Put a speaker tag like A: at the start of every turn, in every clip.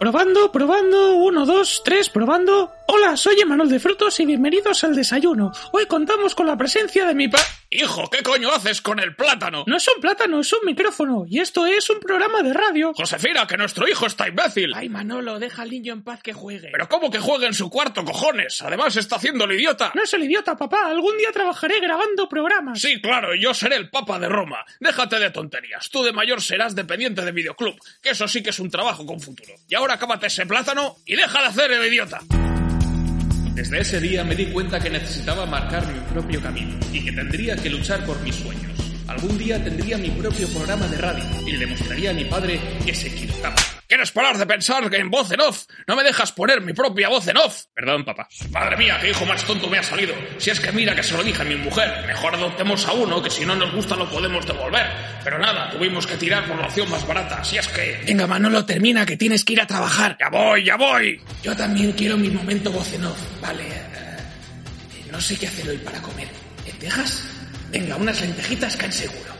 A: Probando, probando, uno, dos, tres, probando. Hola, soy Emanuel de Frutos y bienvenidos al desayuno. Hoy contamos con la presencia de mi pa...
B: Hijo, ¿qué coño haces con el plátano?
A: No es un plátano, es un micrófono. Y esto es un programa de radio.
B: Josefina, que nuestro hijo está imbécil.
A: Ay, Manolo, deja al niño en paz que juegue.
B: Pero ¿cómo que juegue en su cuarto, cojones? Además está haciendo el idiota.
A: No es el idiota, papá. Algún día trabajaré grabando programas.
B: Sí, claro, y yo seré el papa de Roma. Déjate de tonterías. Tú de mayor serás dependiente de videoclub, que eso sí que es un trabajo con futuro. Y ahora cámate ese plátano y deja de hacer el idiota. Desde ese día me di cuenta que necesitaba marcar mi propio camino y que tendría que luchar por mis sueños. Algún día tendría mi propio programa de radio y le demostraría a mi padre que se equivocaba. ¿Quieres parar de pensar en voz en off? No me dejas poner mi propia voz en off. Perdón, papá. Madre mía, qué hijo más tonto me ha salido. Si es que mira que se lo dije a mi mujer. Mejor adoptemos a uno, que si no nos gusta lo podemos devolver. Pero nada, tuvimos que tirar por la opción más barata. Si es que...
A: Venga, Manolo, termina, que tienes que ir a trabajar.
B: Ya voy, ya voy.
A: Yo también quiero mi momento voz en off. Vale. eh, no sé qué hacer hoy para comer. ¿Lentejas? Venga, unas lentejitas caen seguro.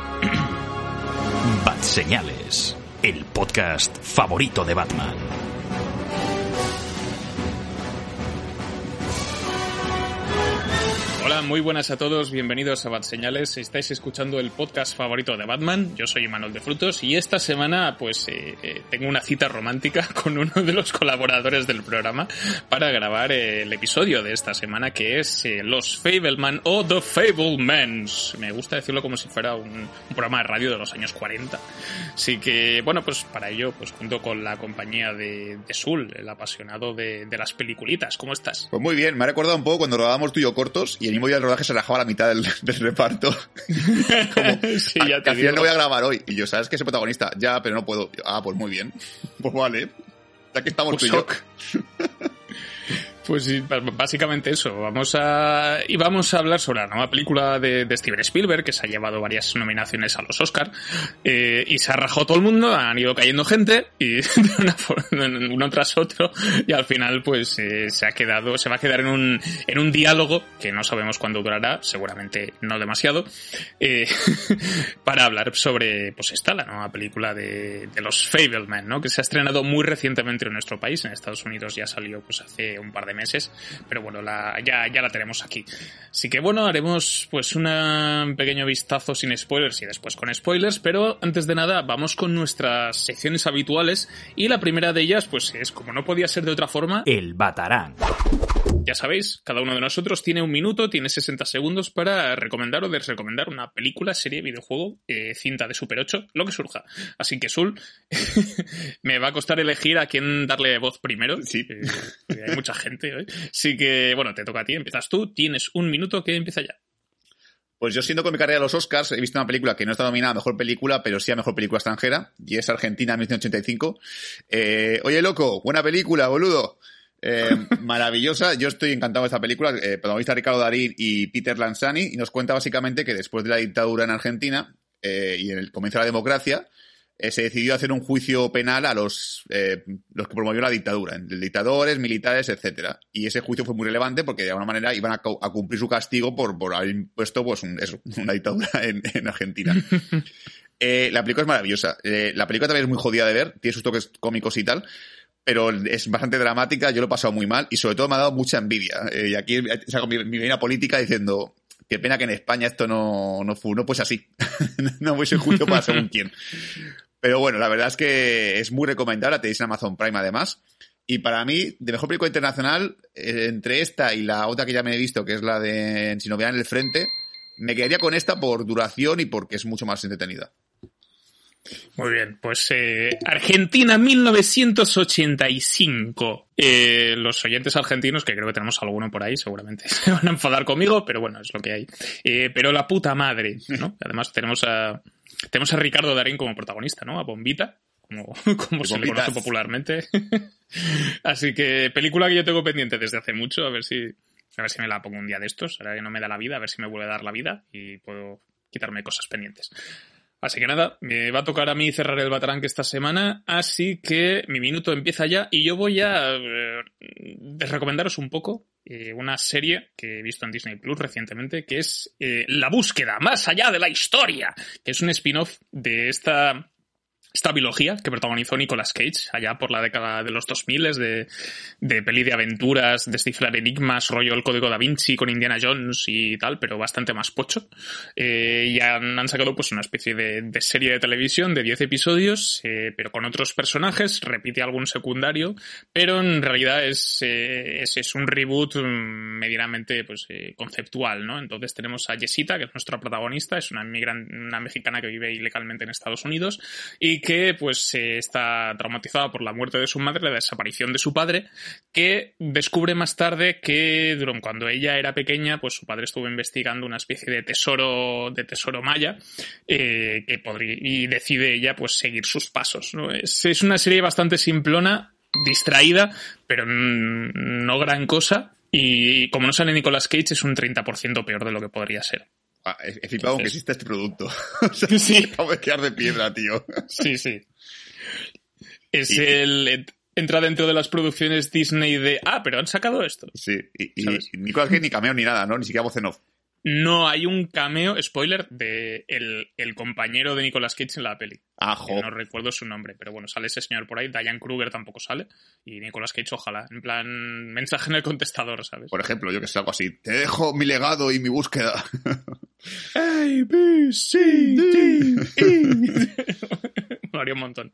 C: Bat Señales, el podcast favorito de Batman.
B: Hola, muy buenas a todos, bienvenidos a Bat Señales. Estáis escuchando el podcast favorito de Batman. Yo soy Manuel de Frutos y esta semana, pues, eh, eh, tengo una cita romántica con uno de los colaboradores del programa para grabar el episodio de esta semana que es eh, Los Fableman o The Fablemans. Me gusta decirlo como si fuera un, programa de radio de los años 40. Así que, bueno, pues para ello, pues junto con la compañía de, de Sul, el apasionado de, las peliculitas. ¿Cómo estás?
D: Pues muy bien, me ha recordado un poco cuando rodábamos tú y yo cortos y el mismo día del rodaje se rajaba la mitad del, del reparto. Como,
B: Sí,
D: "Ah,
B: ya te
D: al final no voy a grabar hoy. Y yo, ¿sabes que ese protagonista? Ya, pero no puedo. Yo, ah, pues muy bien. Pues vale. Ya que estamos
B: Pues
D: tú y yo.
B: Pues básicamente eso. Vamos a y vamos a hablar sobre la nueva película de, Steven Spielberg que se ha llevado varias nominaciones a los Oscar eh, y se ha rajado todo el mundo, han ido cayendo gente y de una forma, uno tras otro y al final pues eh, se ha quedado, se va a quedar en un en un diálogo que no sabemos cuándo durará, seguramente no demasiado, eh, para hablar sobre pues esta la nueva película de, de los Fableman, ¿no? Que se ha estrenado muy recientemente en nuestro país, en Estados Unidos ya salió pues hace un par de meses, pero bueno, la, ya, ya la tenemos aquí. Así que bueno, haremos pues un pequeño vistazo sin spoilers y después con spoilers, pero antes de nada vamos con nuestras secciones habituales y la primera de ellas pues es como no podía ser de otra forma,
C: El Batarán.
B: Ya sabéis, cada uno de nosotros tiene un minuto, tiene 60 segundos para recomendar o desrecomendar una película, serie, videojuego, eh, cinta de Super 8, lo que surja. Así que, Sul, me va a costar elegir a quién darle voz primero.
D: Sí.
B: eh, porque hay mucha gente. ¿eh? Así que, bueno, te toca a ti, empiezas tú, tienes un minuto que empieza ya.
D: Pues yo siendo con mi carrera de los Oscars, he visto una película que no está nominada a Mejor Película, pero sí a Mejor Película Extranjera, y es Argentina 1985. Eh, Oye, loco, buena película, boludo. Eh, maravillosa, yo estoy encantado de esta película. Eh, protagonista Ricardo Darín y Peter Lanzani, y nos cuenta básicamente que después de la dictadura en Argentina eh, y en el comienzo de la democracia, eh, se decidió hacer un juicio penal a los, los que promovieron la dictadura, dictadores, militares, etcétera. Y ese juicio fue muy relevante porque de alguna manera iban a, cu- a cumplir su castigo por, por haber impuesto pues, un- eso, una dictadura en, en Argentina. La película es maravillosa. La película también es muy jodida de ver, tiene sus toques cómicos y tal. Pero es bastante dramática, yo lo he pasado muy mal y sobre todo me ha dado mucha envidia. Eh, y aquí saco mi, mi vena política diciendo, qué pena que en España esto no, no, fu- no fuese así. no fuese justo para según quién. Pero bueno, la verdad es que es muy recomendable, tenéis en Amazon Prime además. Y para mí, de mejor película internacional, eh, entre esta y la otra que ya me he visto, que es la de Si no vean el frente, me quedaría con esta por duración y porque es mucho más entretenida.
B: Muy bien, pues eh, Argentina 1985. Eh, los oyentes argentinos, que creo que tenemos alguno por ahí, seguramente se van a enfadar conmigo, pero bueno, es lo que hay. Eh, pero la puta madre, ¿no? Además tenemos a tenemos a Ricardo Darín como protagonista, ¿no? A Bombita, como, como se le conoce popularmente. Así que película que yo tengo pendiente desde hace mucho, a ver si a ver si me la pongo un día de estos, ahora que no me da la vida, a ver si me vuelve a dar la vida y puedo quitarme cosas pendientes. Así que nada, me va a tocar a mí cerrar el Batarang esta semana, así que mi minuto empieza ya y yo voy a eh, recomendaros un poco eh, una serie que he visto en Disney Plus recientemente, que es eh, La búsqueda más allá de la historia, que es un spin-off de esta esta biología que protagonizó Nicolas Cage allá por la década de los 2000 de, de peli de aventuras, descifrar enigmas, rollo el código da Vinci con Indiana Jones y tal, pero bastante más pocho. Eh, y han, sacado pues una especie de, serie de televisión de 10 episodios, eh, pero con otros personajes, repite algún secundario, pero en realidad es, eh, es, un reboot mm, medianamente pues, eh, conceptual, ¿no? Entonces tenemos a Jessita, que es nuestra protagonista, es una, una mexicana que vive ilegalmente en Estados Unidos y que pues está traumatizada por la muerte de su madre, la desaparición de su padre, que descubre más tarde que cuando ella era pequeña, pues su padre estuvo investigando una especie de tesoro, de tesoro maya, eh, que podría, y decide ella pues seguir sus pasos. Es, es una serie bastante simplona, distraída, pero no gran cosa. Y como no sale Nicolas Cage, es un 30% peor de lo que podría ser.
D: Ah, he flipado que existe este producto. o sea, sí. Vamos a quedar de piedra, tío.
B: sí, sí. Es el. Entra dentro de las producciones Disney de. Ah, pero han sacado esto.
D: Sí, y, y, ni ni cameo ni nada, ¿no? Ni siquiera voz en off.
B: No hay un cameo, spoiler, de el, compañero de Nicolas Cage en la peli.
D: Ah,
B: No recuerdo su nombre, pero bueno, sale ese señor por ahí. Diane Kruger tampoco sale. Y Nicolas Cage, ojalá. En plan, mensaje en el contestador, ¿sabes?
D: Por ejemplo, yo que sé, algo así. Te dejo mi legado y mi búsqueda.
B: A, B, C, D, E. haría un montón.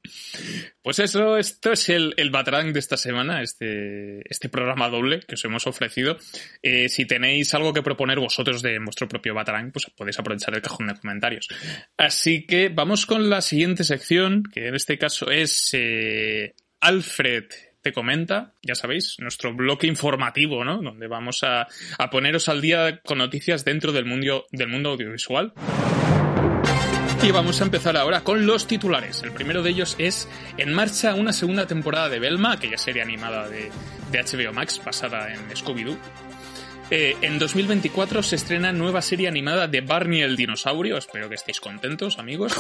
B: Pues eso, esto es el, el Batrang de esta semana, este, este programa doble que os hemos ofrecido. Eh, si tenéis algo que proponer vosotros de vuestro propio Batrang, pues podéis aprovechar el cajón de comentarios. Así que vamos con la siguiente sección, que en este caso es eh, Alfred comenta, ya sabéis, nuestro bloque informativo, ¿no? Donde vamos a, a poneros al día con noticias dentro del mundo, del mundo audiovisual. Y vamos a empezar ahora con los titulares. El primero de ellos es En marcha una segunda temporada de Belma, aquella serie animada de, HBO Max basada en Scooby-Doo. Eh, en 2024 se estrena nueva serie animada de Barney el dinosaurio. Espero que estéis contentos, amigos.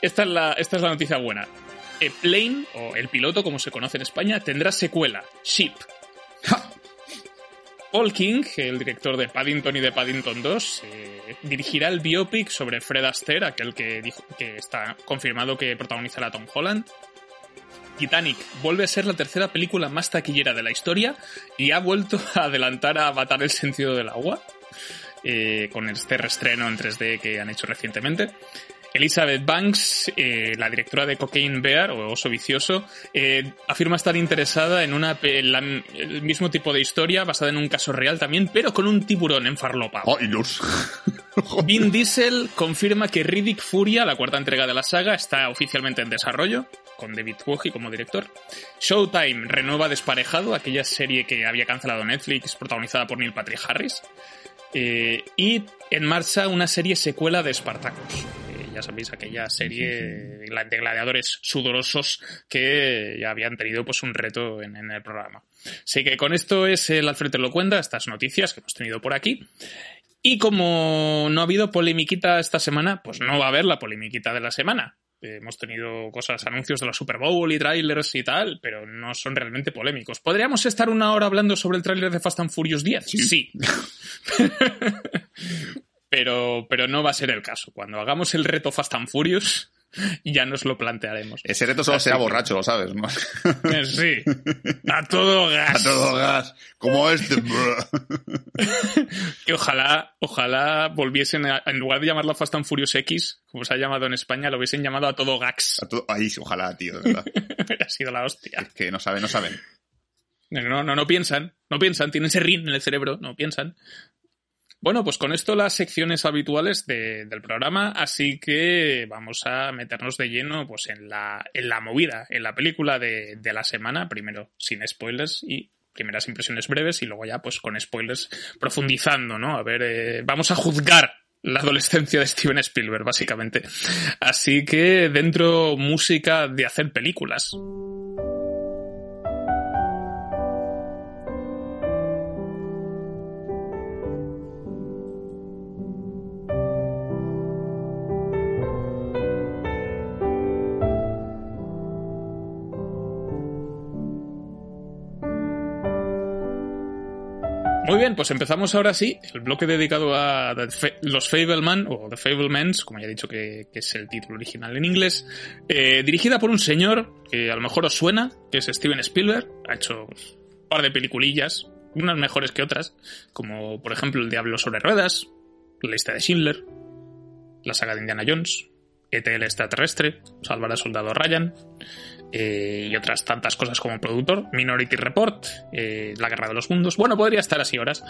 B: Esta es la, esta es la noticia buena. Eh, Plane, o el piloto como se conoce en España, tendrá secuela, Ship. Paul King, el director de Paddington y de Paddington 2, eh, dirigirá el biopic sobre Fred Astaire, aquel que, dijo, que está confirmado que protagonizará Tom Holland. Titanic vuelve a ser la tercera película más taquillera de la historia y ha vuelto a adelantar a Avatar el sentido del agua, eh, con este restreno en 3D que han hecho recientemente. Elizabeth Banks, eh, la directora de Cocaine Bear o Oso Vicioso, eh, afirma estar interesada en una el mismo tipo de historia basada en un caso real también, pero con un tiburón en farlopa. Vin Diesel confirma que Riddick Furia, la cuarta entrega de la saga, está oficialmente en desarrollo, con David Woji como director. Showtime renueva Desparejado, aquella serie que había cancelado Netflix, protagonizada por Neil Patrick Harris. Eh, y en marcha una serie secuela de Spartacus ya sabéis, aquella serie de gladiadores sudorosos que ya habían tenido pues un reto en, el programa. Así que con esto es el Alfred te lo cuenta, estas noticias que hemos tenido por aquí. Y como no ha habido polemiquita esta semana, pues no va a haber la polemiquita de la semana. Hemos tenido cosas, anuncios de la Super Bowl y trailers y tal, pero no son realmente polémicos. ¿Podríamos estar una hora hablando sobre el tráiler de Fast and Furious 10? sí. pero, pero no va a ser el caso. Cuando hagamos el reto Fast and Furious, ya nos lo plantearemos.
D: Ese reto solo sea borracho, lo sabes, ¿no?
B: Sí, a todo gas.
D: A todo gas. Como este.
B: que ojalá, ojalá volviesen, a, en lugar de llamarlo Fast and Furious X, como se ha llamado en España, lo hubiesen llamado a todo gax.
D: A todo, ahí, ojalá, tío, de verdad.
B: ha sido la hostia.
D: Es que no saben, no saben.
B: No, no, no piensan, no piensan, tienen ese rin en el cerebro, no piensan. Bueno, pues con esto las secciones habituales de, del programa, así que vamos a meternos de lleno pues en la, en la movida, en la película de, de la semana, primero sin spoilers y primeras impresiones breves y luego ya pues con spoilers profundizando, ¿no? A ver, eh, vamos a juzgar la adolescencia de Steven Spielberg, básicamente. Así que dentro música de hacer películas. Muy bien, pues empezamos ahora sí el bloque dedicado a los Fableman o The Fablemans, como ya he dicho que, que es el título original en inglés, eh, dirigida por un señor que a lo mejor os suena, que es Steven Spielberg, ha hecho un par de peliculillas, unas mejores que otras, como por ejemplo El Diablo sobre Ruedas, La lista de Schindler, la saga de Indiana Jones, ET el extraterrestre, Salvar al soldado Ryan, eh, y otras tantas cosas como productor, Minority Report, eh, La Guerra de los Mundos. Bueno, podría estar así horas.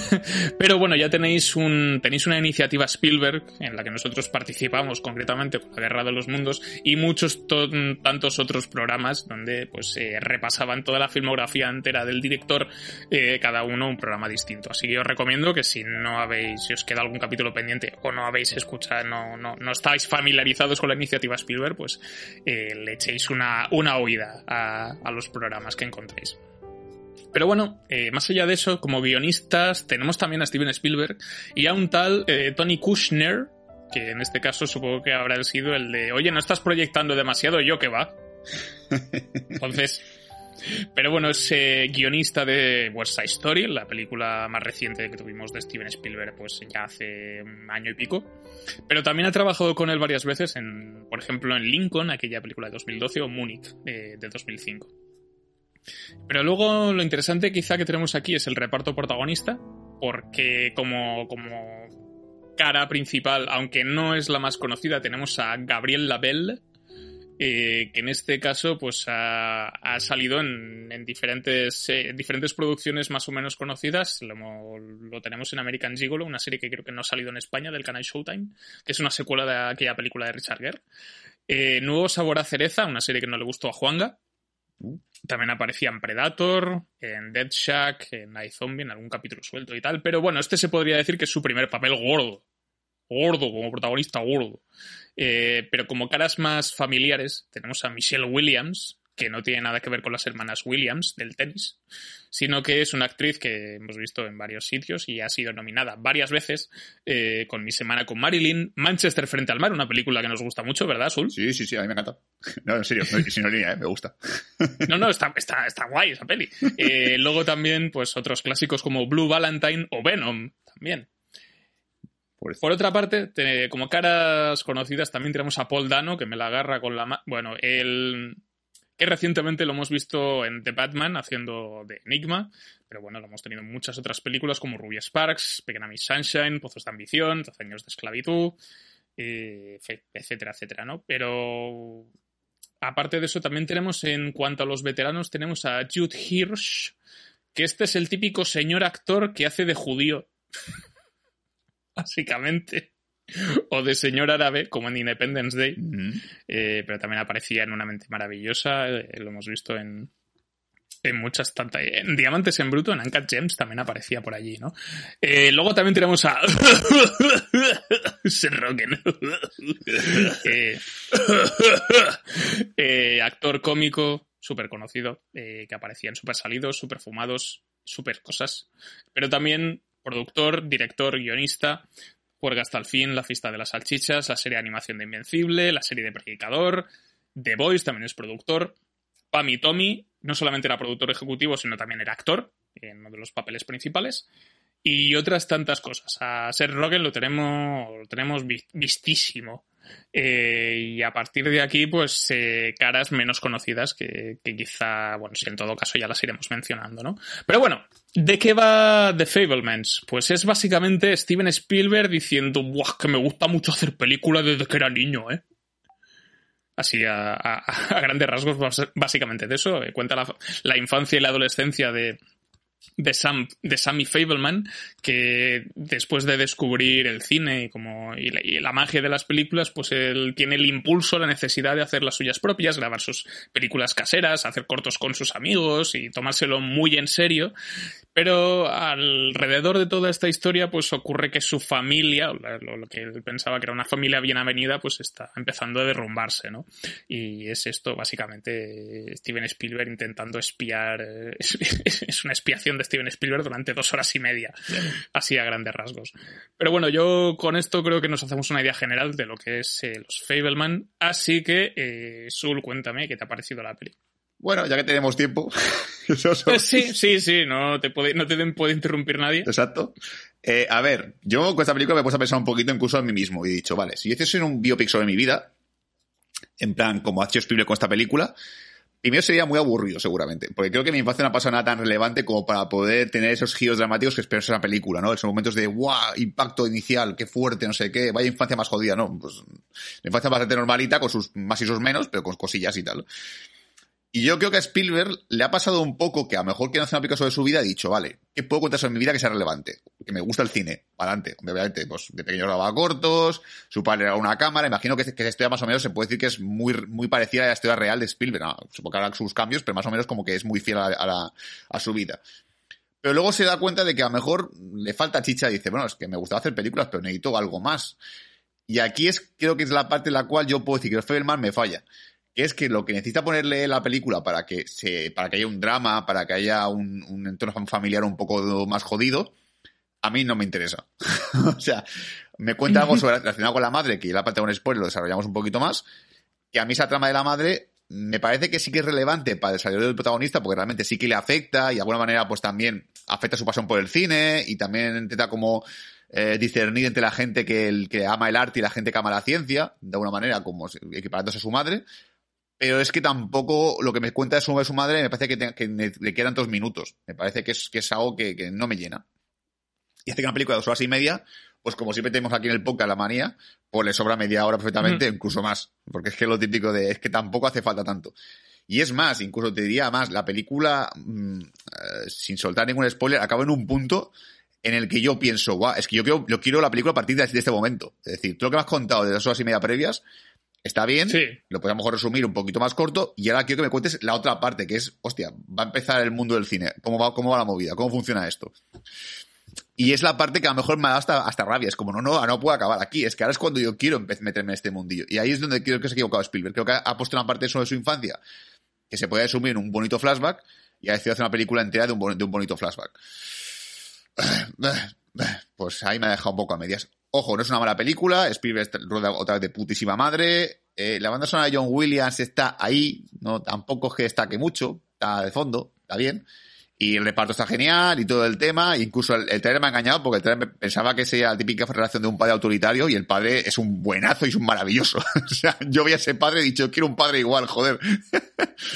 B: Pero bueno, ya tenéis un tenéis una iniciativa Spielberg en la que nosotros participamos concretamente con La Guerra de los Mundos y muchos tantos otros programas donde pues eh, repasaban toda la filmografía entera del director, cada uno un programa distinto. Así que os recomiendo que si no habéis, si os queda algún capítulo pendiente o no habéis escuchado, no, no, no estáis familiarizados con la iniciativa Spielberg, pues le echéis una una, oída a, a, los programas que encontréis. Pero bueno, eh, más allá de eso, como guionistas, tenemos también a Steven Spielberg y a un tal eh, Tony Kushner, que en este caso supongo que habrá sido el de, oye, no estás proyectando demasiado, yo que va. Entonces, pero bueno, es guionista de West Side Story, la película más reciente que tuvimos de Steven Spielberg, pues ya hace un año y pico. Pero también ha trabajado con él varias veces, en, por ejemplo, en Lincoln, aquella película de 2012, o Munich, de, de 2005. Pero luego lo interesante quizá que tenemos aquí es el reparto protagonista, porque como, como cara principal, aunque no es la más conocida, tenemos a Gabriel Labelle, eh, que en este caso pues ha, salido en, en diferentes, eh, diferentes producciones más o menos conocidas. Lo, tenemos en American Gigolo, una serie que creo que no ha salido en España del canal Showtime, que es una secuela de aquella película de Richard Gere. Eh, Nuevo Sabor a Cereza, una serie que no le gustó a Juanga. También aparecía en Predator, en Dead Shack, en iZombie, en algún capítulo suelto y tal. Pero bueno, este se podría decir que es su primer papel gordo. Gordo, como protagonista gordo. Eh, pero como caras más familiares, tenemos a Michelle Williams, que no tiene nada que ver con las hermanas Williams del tenis, sino que es una actriz que hemos visto en varios sitios y ha sido nominada varias veces eh, con Mi Semana con Marilyn, Manchester frente al mar, una película que nos gusta mucho, ¿verdad, Sul?
D: Sí, sí, sí, a mí me encanta. No, en serio, no, sin línea, ¿eh? me gusta.
B: No, no, está, está, está guay esa peli. Eh, luego también, pues otros clásicos como Blue Valentine o Venom, también. Por otra parte, te, como caras conocidas, también tenemos a Paul Dano, que me la agarra con la mano. Bueno, el. que recientemente lo hemos visto en The Batman haciendo de Enigma, pero bueno, lo hemos tenido en muchas otras películas como Ruby Sparks, Pequeña Miss Sunshine, Pozos de Ambición, 12 años de esclavitud, eh, etcétera, etcétera, ¿no? Pero. Aparte de eso, también tenemos en cuanto a los veteranos, tenemos a Jude Hirsch, que este es el típico señor actor que hace de judío. básicamente. O de señor árabe, como en Independence Day. Eh, pero también aparecía en Una mente maravillosa. Eh, lo hemos visto en, en muchas tantas. En Diamantes en Bruto, en Uncut Gems, también aparecía por allí, ¿no? Eh, luego también tenemos a. Seth Rogen. eh, actor cómico, súper conocido, que aparecía en Super Salidos, Super Fumados, Super Cosas. Pero también productor, director, guionista, Juerga hasta el fin, La fiesta de las salchichas, la serie de animación de Invencible, la serie de Predicador, The Voice también es productor, Pam y Tommy no solamente era productor ejecutivo, sino también era actor en uno de los papeles principales. Y otras tantas cosas. A Seth Rogen lo tenemos, lo tenemos vistísimo Eh, y a partir de aquí, pues eh, caras menos conocidas que, que, quizá, bueno, si en todo caso ya las iremos mencionando, ¿no? Pero bueno, ¿de qué va The Fablemans? Pues es básicamente Steven Spielberg diciendo, ¡buah, que me gusta mucho hacer películas desde que era niño, eh! Así a, grandes rasgos, básicamente de eso. Eh, cuenta la infancia y la adolescencia de, de, Sam, de Sammy Fableman, que después de descubrir el cine y, como, y la, magia de las películas, pues él tiene el impulso, la necesidad de hacer las suyas propias, grabar sus películas caseras, hacer cortos con sus amigos y tomárselo muy en serio. Pero alrededor de toda esta historia, pues ocurre que su familia, lo, que él pensaba que era una familia bien avenida, pues está empezando a derrumbarse, ¿no? Y es esto, básicamente, Steven Spielberg intentando espiar. Es, es una de Steven Spielberg durante dos horas y media, así a grandes rasgos. Pero bueno, yo con esto creo que nos hacemos una idea general de lo que es eh, los Fableman. Así que, eh, Sul, cuéntame qué te ha parecido la peli.
D: Bueno, ya que tenemos tiempo.
B: pues sí, sí, sí, no te puede, no te puede interrumpir nadie.
D: Exacto. Eh, a ver, yo con esta película me he puesto a pensar un poquito incluso en mí mismo y he dicho, vale, si yo hiciese un biopic sobre mi vida, en plan, como ha hecho Spielberg con esta película, primero sería muy aburrido seguramente, porque creo que mi infancia no ha pasado nada tan relevante como para poder tener esos giros dramáticos que espero en una película, ¿no? Esos momentos de, ¡guau! Impacto inicial, qué fuerte, no sé qué, vaya infancia más jodida, ¿no? Pues la infancia bastante normalita, con sus más y sus menos, pero con cosillas y tal. Y yo creo que a Spielberg le ha pasado un poco que a lo mejor quiere hacer una película sobre su vida ha dicho, vale, ¿qué puedo contar sobre mi vida que sea relevante? Que me gusta el cine, adelante. Obviamente, pues de pequeño grababa cortos, su padre era una cámara, imagino que, que esa historia más o menos se puede decir que es muy, muy parecida a la historia real de Spielberg. No, supongo que habrá sus cambios, pero más o menos como que es muy fiel a, a, la, a su vida. Pero luego se da cuenta de que a lo mejor le falta chicha y dice, bueno, es que me gustaba hacer películas, pero necesito algo más. Y aquí es, creo que es la parte en la cual yo puedo decir que el Fableman me falla que es que lo que necesita ponerle la película para que se, para que haya un drama, para que haya un, un entorno familiar un poco más jodido, a mí no me interesa. o sea, me cuenta algo sobre, relacionado con la madre, que la parte de un spoiler lo desarrollamos un poquito más, que a mí esa trama de la madre me parece que sí que es relevante para el desarrollo del protagonista, porque realmente sí que le afecta y de alguna manera pues también afecta su pasión por el cine y también intenta como eh, discernir entre la gente que, el, que ama el arte y la gente que ama la ciencia, de alguna manera como equiparándose a su madre pero es que tampoco lo que me cuenta sobre su madre me parece que, te, que le quedan dos minutos. Me parece que es, que es algo que, que, no me llena. Y hace que una película de dos horas y media, pues como siempre tenemos aquí en el podcast la manía, pues le sobra media hora perfectamente, mm. incluso más. Porque es que lo típico de, es que tampoco hace falta tanto. Y es más, incluso te diría más, la película, mmm, eh, sin soltar ningún spoiler, acaba en un punto en el que yo pienso, guau, es que yo quiero, yo quiero la película a partir de, de este momento. Es decir, todo lo que me has contado de dos horas y media previas, Está bien,
B: sí.
D: lo podemos mejor resumir un poquito más corto y ahora quiero que me cuentes la otra parte, que es, hostia, va a empezar el mundo del cine, cómo va, cómo va la movida, cómo funciona esto. Y es la parte que a lo mejor me da hasta, hasta rabia, es como, no, no, no puedo acabar aquí, es que ahora es cuando yo quiero meterme en este mundillo. Y ahí es donde creo que se ha equivocado Spielberg, creo que ha puesto una parte sobre su infancia que se puede resumir en un bonito flashback y ha decidido hacer una película entera de un, de un bonito flashback. Pues ahí me ha dejado un poco a medias. Ojo, no es una mala película, Spielberg rueda otra vez de putísima madre, eh, la banda sonora de John Williams está ahí, no tampoco es que destaque mucho, está de fondo, está bien. Y el reparto está genial y todo el tema. Incluso el, el trailer me ha engañado porque el trailer pensaba que sería la típica relación de un padre autoritario y el padre es un buenazo y es un maravilloso. o sea, yo vi a ese padre y he dicho, quiero un padre igual, joder.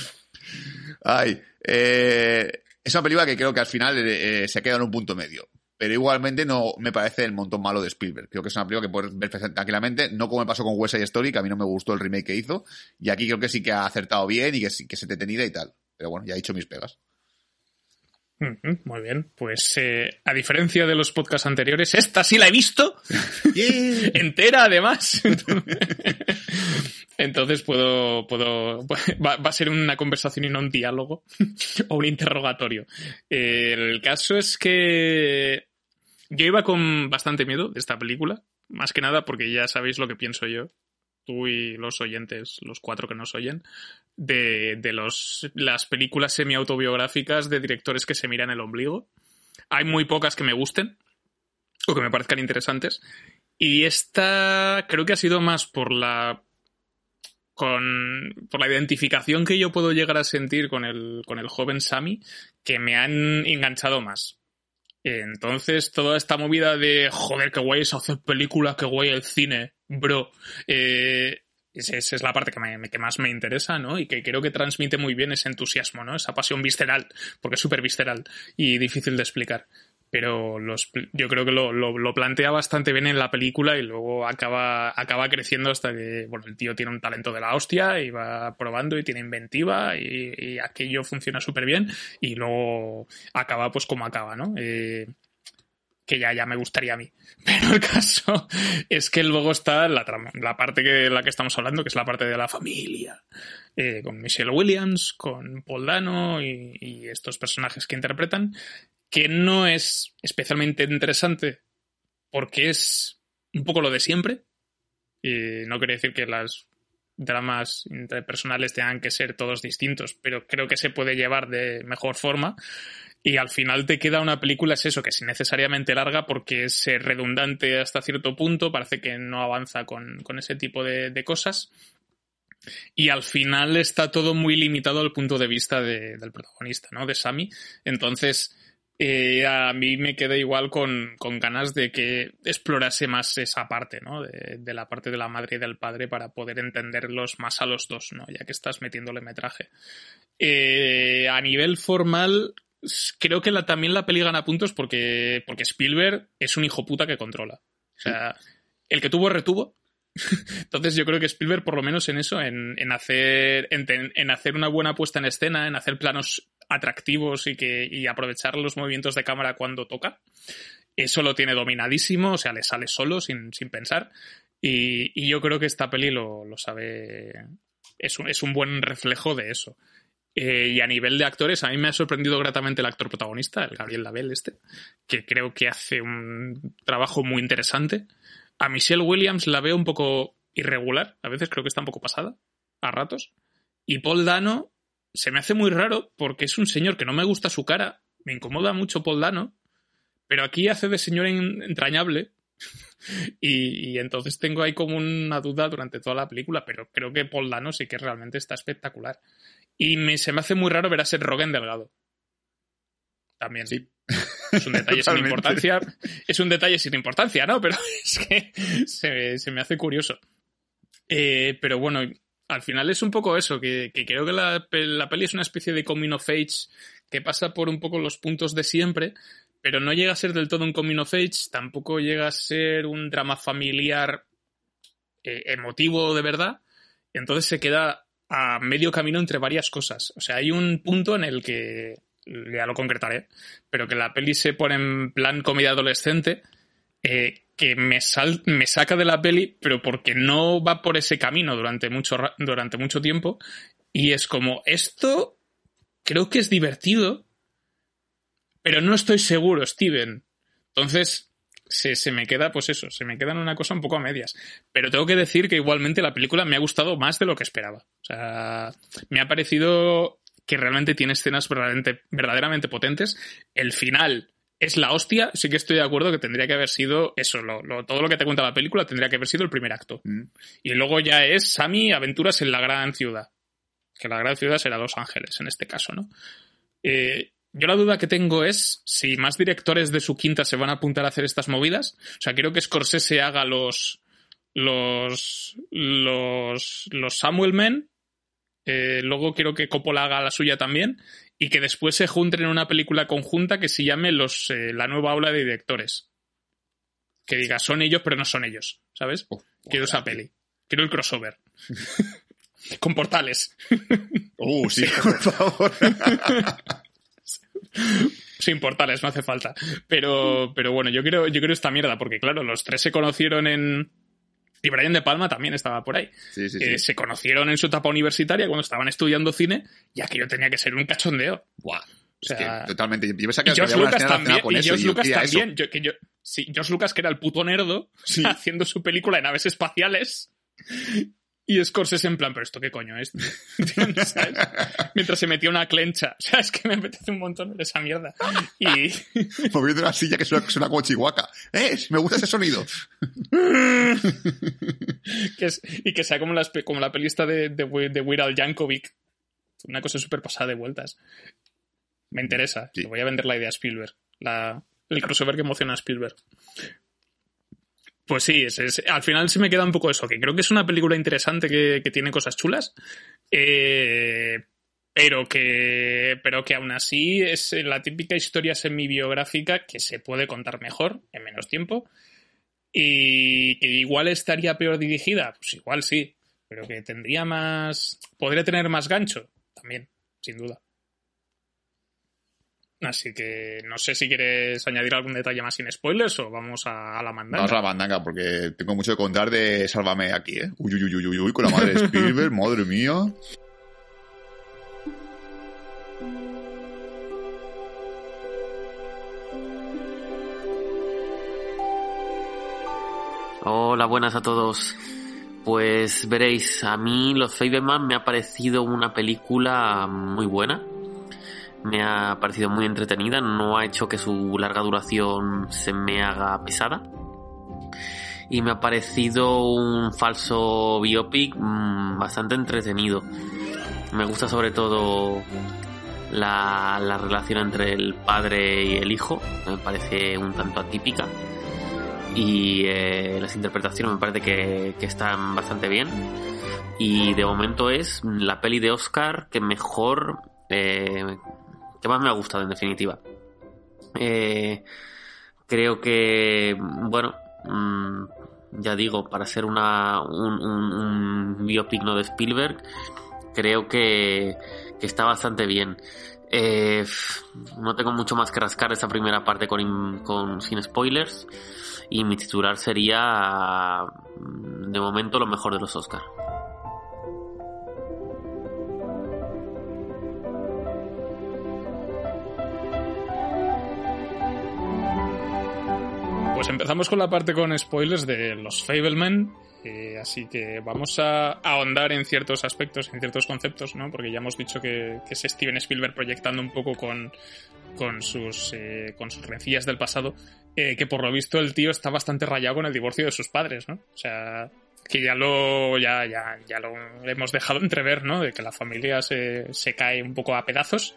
D: Ay, eh, es una película que creo que al final eh, se queda en un punto medio pero igualmente no me parece el montón malo de Spielberg. Creo que es una película que puedes ver tranquilamente, no como me pasó con West Side Story, que a mí no me gustó el remake que hizo, y aquí creo que sí que ha acertado bien y que sí que se detenida y tal. Pero bueno, ya he dicho mis pegas.
B: Muy bien, pues eh, a diferencia de los podcasts anteriores, esta sí la he visto.
D: Yeah.
B: Entera, además. Entonces puedo, puedo, va, va, a ser una conversación y no un diálogo o un interrogatorio. El caso es que yo iba con bastante miedo de esta película, más que nada porque ya sabéis lo que pienso yo, tú y los oyentes, los cuatro que nos oyen, de, de los, las películas semi-autobiográficas de directores que se miran el ombligo. Hay muy pocas que me gusten o que me parezcan interesantes. Y esta creo que ha sido más por la con, por la identificación que yo puedo llegar a sentir con el, con el joven Sammy, que me han enganchado más. Entonces, toda esta movida de, joder, qué guay es hacer películas, qué guay el cine, bro. Eh, esa es la parte que, me, que, más me interesa, ¿no? Y que creo que transmite muy bien ese entusiasmo, ¿no? Esa pasión visceral, porque es súper visceral y difícil de explicar. Pero los, yo creo que lo, lo, plantea bastante bien en la película y luego acaba, acaba creciendo hasta que, bueno, el tío tiene un talento de la hostia y va probando y tiene inventiva y, aquello funciona súper bien y luego acaba pues como acaba, ¿no? Eh, que ya, ya me gustaría a mí. Pero el caso es que luego está la, la parte que la que estamos hablando, que es la parte de la familia, eh, con Michelle Williams, con Paul Dano y, estos personajes que interpretan, que no es especialmente interesante porque es un poco lo de siempre. Y no quiere decir que las dramas interpersonales tengan que ser todos distintos, pero creo que se puede llevar de mejor forma y al final te queda una película, es eso, que es innecesariamente larga porque es redundante hasta cierto punto, parece que no avanza con, ese tipo de, cosas. Y al final está todo muy limitado al punto de vista del protagonista, ¿no? De Sammy. Entonces, eh, a mí me queda igual con, ganas de que explorase más esa parte, ¿no? De, la parte de la madre y del padre para poder entenderlos más a los dos, ¿no? Ya que estás metiéndole metraje. Eh, a nivel formal, creo que la, también la peli gana puntos porque, porque Spielberg es un hijo puta que controla. O sea, el que tuvo retuvo. Entonces yo creo que Spielberg, por lo menos en eso, en, en hacer, en, hacer una buena puesta en escena, en hacer planos atractivos y, que, y aprovechar los movimientos de cámara cuando toca, eso lo tiene dominadísimo, o sea, le sale solo, sin, sin pensar. Y, y, yo creo que esta peli lo, lo sabe. Es un, es un buen reflejo de eso. Eh, y a nivel de actores, a mí me ha sorprendido gratamente el actor protagonista, el Gabriel Label este, que creo que hace un trabajo muy interesante. A Michelle Williams la veo un poco irregular, a veces creo que está un poco pasada, a ratos. Y Paul Dano se me hace muy raro porque es un señor que no me gusta su cara, me incomoda mucho Paul Dano, pero aquí hace de señor entrañable. y, entonces tengo ahí como una duda durante toda la película, pero creo que Paul Dano sí que realmente está espectacular. Y me, se me hace muy raro ver a Seth Rogen delgado. También. Sí. Es un detalle sin importancia. Es un detalle sin importancia, ¿no? Pero es que se, me hace curioso. Eh, pero bueno, al final es un poco eso, que, creo que la, la, peli es una especie de coming of age que pasa por un poco los puntos de siempre, pero no llega a ser del todo un coming of age, tampoco llega a ser un drama familiar eh, emotivo de verdad. Entonces se queda a medio camino entre varias cosas. O sea, hay un punto en el que, ya lo concretaré, pero que la peli se pone en plan comedia adolescente, eh, que me, sal, me saca de la peli, pero porque no va por ese camino durante mucho, durante mucho tiempo. Y es como, esto creo que es divertido, pero no estoy seguro, Steven. Entonces, se, me queda, pues eso, se me queda en una cosa un poco a medias. Pero tengo que decir que igualmente la película me ha gustado más de lo que esperaba. O sea, me ha parecido que realmente tiene escenas verdaderamente, verdaderamente potentes. El final es la hostia. Sí que estoy de acuerdo que tendría que haber sido eso, todo lo que te cuenta la película tendría que haber sido el primer acto. Mm. Y luego ya es Sammy aventuras en la gran ciudad. Que la gran ciudad será Los Ángeles en este caso, ¿no? Eh, yo la duda que tengo es si más directores de su quinta se van a apuntar a hacer estas movidas. O sea, quiero que Scorsese haga los. los. los. los Samuel Men. Eh, luego quiero que Coppola haga la suya también. Y que después se junten en una película conjunta que se llame los, eh, la nueva aula de directores. Que diga, son ellos, pero no son ellos. ¿Sabes? Oh, quiero esa peli. Quiero el crossover. Con portales.
D: Uh, sí, por favor.
B: Sin portales, no hace falta. Pero, pero bueno, yo quiero, yo quiero esta mierda, porque claro, los tres se conocieron en. Y Brian De Palma también estaba por ahí. Eh, se conocieron en su etapa universitaria cuando estaban estudiando cine, y aquello tenía que ser un cachondeo.
D: Buah. O sea, totalmente.
B: y Josh Lucas también. Y Josh Lucas también. Yo, que yo, sí, Josh Lucas, que era el puto nerdo, haciendo su película de naves espaciales. Y Scorsese en plan, pero esto qué coño es. Mientras se metía una clencha. O sea, es que me apetece un montón ver esa mierda. Y.
D: Moviendo una silla que suena, suena como chihuahua. ¡Eh! Me gusta ese sonido.
B: y que sea como, las, como la pelista de, de, de Weird Al Yankovic. Una cosa súper pasada de vueltas. Me interesa. voy a vender la idea a Spielberg. La, el crossover que emociona a Spielberg. Pues sí, al final se me queda un poco eso, que creo que es una película interesante que, que tiene cosas chulas, eh, pero que pero que aún así es la típica historia semi-biográfica que se puede contar mejor, en menos tiempo, y que igual estaría peor dirigida, pues igual sí, pero que tendría más... podría tener más gancho, también, sin duda. Así que no sé si quieres añadir algún detalle más sin spoilers o vamos a, a la mandanga.
D: Vamos a la bandanga, porque tengo mucho que contar de Sálvame aquí, ¿eh? Uy, uy, uy, uy, uy, con la madre de Spielberg, madre mía.
E: Hola, buenas a todos. Pues veréis, a mí Los Fableman me ha parecido una película muy buena. Me ha parecido muy entretenida, no ha hecho que su larga duración se me haga pesada. Y me ha parecido un falso biopic mm, bastante entretenido. Me gusta sobre todo la, la relación entre el padre y el hijo, me parece un tanto atípica y eh, las interpretaciones me parece que, que están bastante bien. Y de momento es la peli de Oscar que mejor, eh, que más me ha gustado en definitiva. Eh, creo que, bueno, mm, ya digo, para ser una, un, un, de Spielberg, creo que, está bastante bien. Eh, no tengo mucho más que rascar esta primera parte sin spoilers y mi titular sería mm, de momento lo mejor de los Oscar.
B: Pues empezamos con la parte con spoilers de los Fablemen. eh, así que vamos a ahondar en ciertos aspectos, en ciertos conceptos, ¿no? Porque ya hemos dicho que, que es Steven Spielberg proyectando un poco con, con, sus, eh, con sus rencillas del pasado. eh, que por lo visto el tío está bastante rayado con el divorcio de sus padres, ¿no? O sea, que ya lo, ya, ya, ya lo hemos dejado entrever, ¿no? De que la familia se, se cae un poco a pedazos.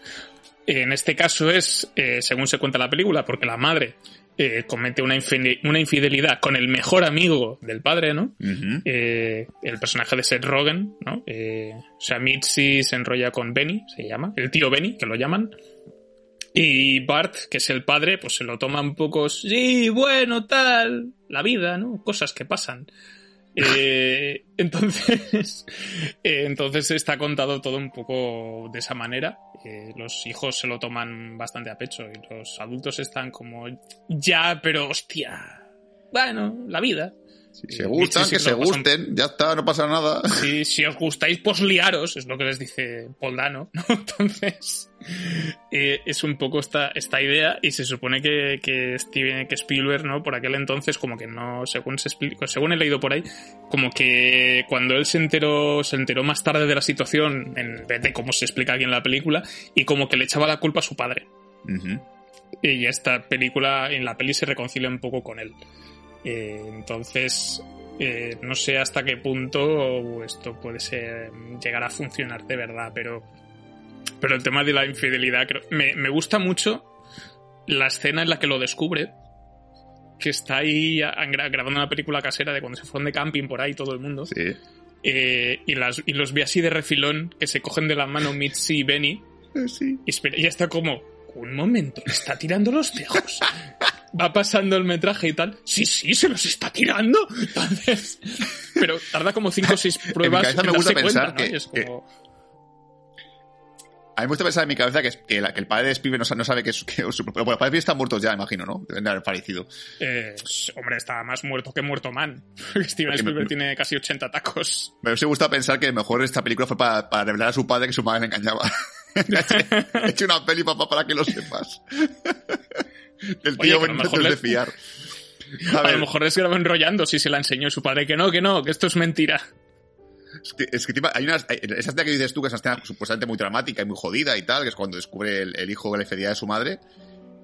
B: En este caso es, eh, según se cuenta la película, porque la madre eh, comete una, infide- una infidelidad con el mejor amigo del padre, ¿no? Eh, el personaje de Seth Rogen, ¿no? Eh, o sea, Mitzi se enrolla con Benny, se llama, el tío Benny, que lo llaman. Y Bart, que es el padre, pues se lo toma un poco, sí, bueno, tal, la vida, ¿no? Cosas que pasan. Eh, entonces, eh, entonces está contado todo un poco de esa manera. Eh, los hijos se lo toman bastante a pecho y los adultos están como, ya, pero hostia, bueno, la vida.
D: Si se gustan, que se gusten, ya está, no pasa nada.
B: si, si os gustáis, pues liaros, es lo que les dice Paul Dano, ¿no? Entonces, eh, es un poco esta, esta idea y se supone que, que, Steven, que Spielberg, ¿no? Por aquel entonces, como que no, según, se según he leído por ahí, como que cuando él se enteró, se enteró más tarde de la situación, en vez de cómo se explica aquí en la película, y como que le echaba la culpa a su padre. Y esta película, en la peli se reconcilia un poco con él. Eh, entonces, eh, no sé hasta qué punto esto puede ser llegar a funcionar de verdad, pero, pero el tema de la infidelidad, creo, me, me gusta mucho la escena en la que lo descubre, que está ahí grabando una película casera de cuando se fueron de camping por ahí todo el mundo.
D: Sí.
B: Eh, y, las, y los ve así de refilón, que se cogen de la mano Mitzi y Benny,
D: Sí.
B: y espera, ya está como, un momento, ¿le está tirando los tejos? Va pasando el metraje y tal. Sí, sí, se los está tirando. Entonces, pero tarda como 5 o 6 pruebas.
D: cabeza me
B: en
D: gusta pensar
B: cuenta, ¿no?
D: que-
B: es como,
D: A mí me gusta pensar en mi cabeza que, que, la- que el padre de Spielberg no, no sabe que, su, que su- bueno, los padres están muertos ya, imagino, ¿no? Deben de haber fallecido.
B: eh, hombre, está más muerto que muerto man. Steven Spielberg tiene casi 80 tacos.
D: Me hubiese gustado pensar que mejor esta película fue para, para revelar a su padre que su madre le engañaba. He hecho una peli, papá, para que lo sepas. El
B: Oye,
D: tío
B: que a lo
D: no
B: mejor
D: es
B: le-
D: de fiar.
B: A, lo mejor les grabó enrollando si se la enseñó su padre que no, que no, que esto es mentira.
D: es que, es que hay unas, hay- esa escena que dices tú, que es una escena supuestamente muy dramática y muy jodida y tal, que es cuando descubre el, el hijo la infidelidad de su madre.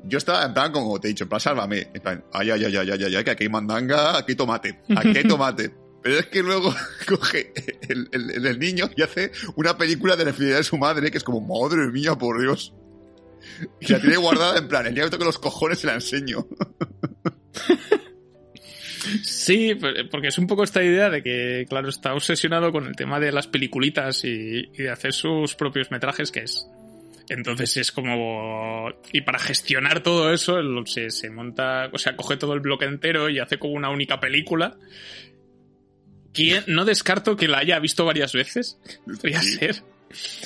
D: Yo estaba en plan, como te he dicho, en plan, sálvame. En plan, ay, ay, ay, ay, ay, ay, ay, que aquí hay mandanga, aquí hay tomate, aquí hay tomate. Pero es que luego coge el, el- el- niño y hace una película de la infidelidad de su madre, que es como, madre mía, por Dios. Y la tiene guardada en plan, el día que toque los cojones se la enseño.
B: Sí, porque es un poco esta idea de que, claro, está obsesionado con el tema de las peliculitas y, y de hacer sus propios metrajes, que es entonces es como... Y para gestionar todo eso, se, se, monta, o sea, coge todo el bloque entero y hace como una única película. Que no descarto que la haya visto varias veces. Podría ser.